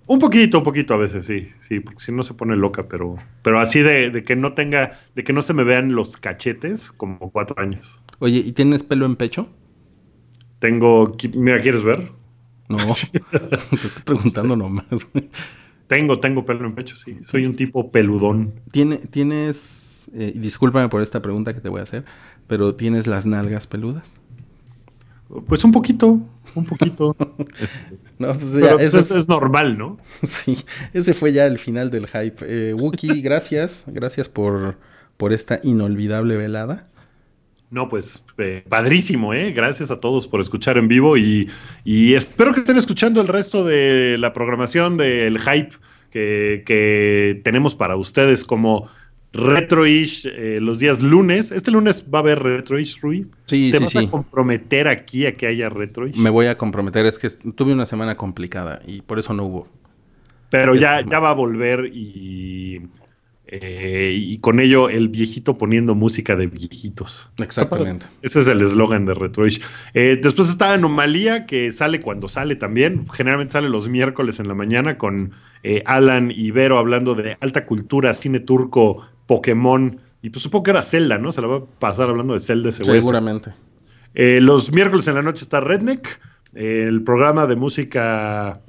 Un poquito, un poquito a veces, sí, sí, porque si no se pone loca, pero, pero así de, de que no tenga, de que no se me vean los cachetes, como cuatro años. Oye, ¿y tienes pelo en pecho? Tengo, mira, ¿quieres ver? No. te estoy preguntando nomás, güey. Tengo, tengo pelo en pecho, sí. Soy un tipo peludón. Tiene, tienes, eh, discúlpame por esta pregunta que te voy a hacer, pero ¿tienes las nalgas peludas? Pues un poquito, un poquito. Este, No, pues ya, pero pues eso es, es normal, ¿no? Sí, ese fue ya el final del hype. Eh, Wookie, gracias. Gracias por, por esta inolvidable velada. No, pues eh, padrísimo, ¿eh? Gracias a todos por escuchar en vivo y, y espero que estén escuchando el resto de la programación del hype que, que tenemos para ustedes como Retroish eh, los días lunes. Este lunes va a haber Retroish, Rui. Sí, ¿Te sí, vas sí. a comprometer aquí a que haya Retroish? Me voy a comprometer. Es que tuve una semana complicada y por eso no hubo. Pero ya, Este- ya va a volver y, eh, y con ello el viejito poniendo música de viejitos. Exactamente. Ese es el eslogan de Retroish. Eh, después está Anomalía, que sale cuando sale también. Generalmente sale los miércoles en la mañana con eh, Alan y Vero hablando de alta cultura, cine turco, Pokémon. Y pues supongo que era Zelda, ¿no? Se la va a pasar hablando de Zelda ese. Seguramente. Eh, los miércoles en la noche está Redneck, eh, el programa de música.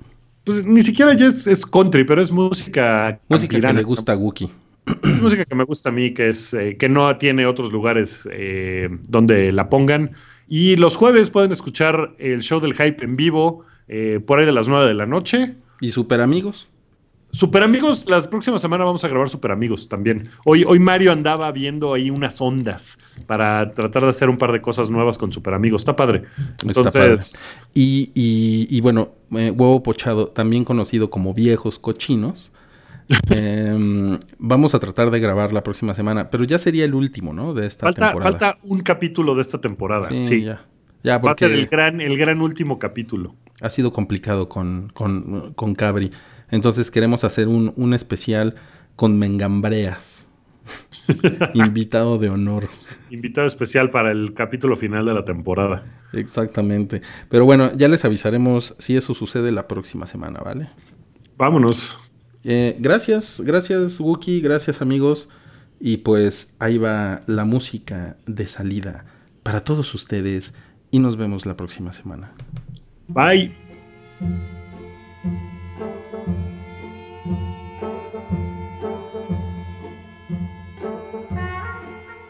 Pues ni siquiera ya es, es country, pero es música. Música que le gusta a música que me gusta a mí, que es eh, que no tiene otros lugares eh, donde la pongan. Y los jueves pueden escuchar el show del hype en vivo eh, por ahí de las 9 de la noche. ¿Y super amigos? Super amigos, la próxima semana vamos a grabar Super amigos también. Hoy, hoy Mario andaba viendo ahí unas ondas para tratar de hacer un par de cosas nuevas con Super amigos. Está padre. Está Entonces, Y, y- y bueno, eh, huevo pochado, también conocido como viejos cochinos. Em, vamos a tratar de grabar la próxima semana, pero ya sería el último, ¿no? De esta falta, temporada. falta un capítulo de esta temporada. Sí, Sí, ya. Ya, va a ser el gran, el gran último capítulo. ha sido complicado con, con, con Cabri. Entonces queremos hacer un, un especial con Mengambreas. Invitado de honor. Invitado especial para el capítulo final de la temporada. Exactamente. Pero bueno, ya les avisaremos si eso sucede la próxima semana, ¿vale? Vámonos. Eh, gracias, gracias Wookie, gracias amigos. Y pues ahí va la música de salida para todos ustedes y nos vemos la próxima semana. Bye.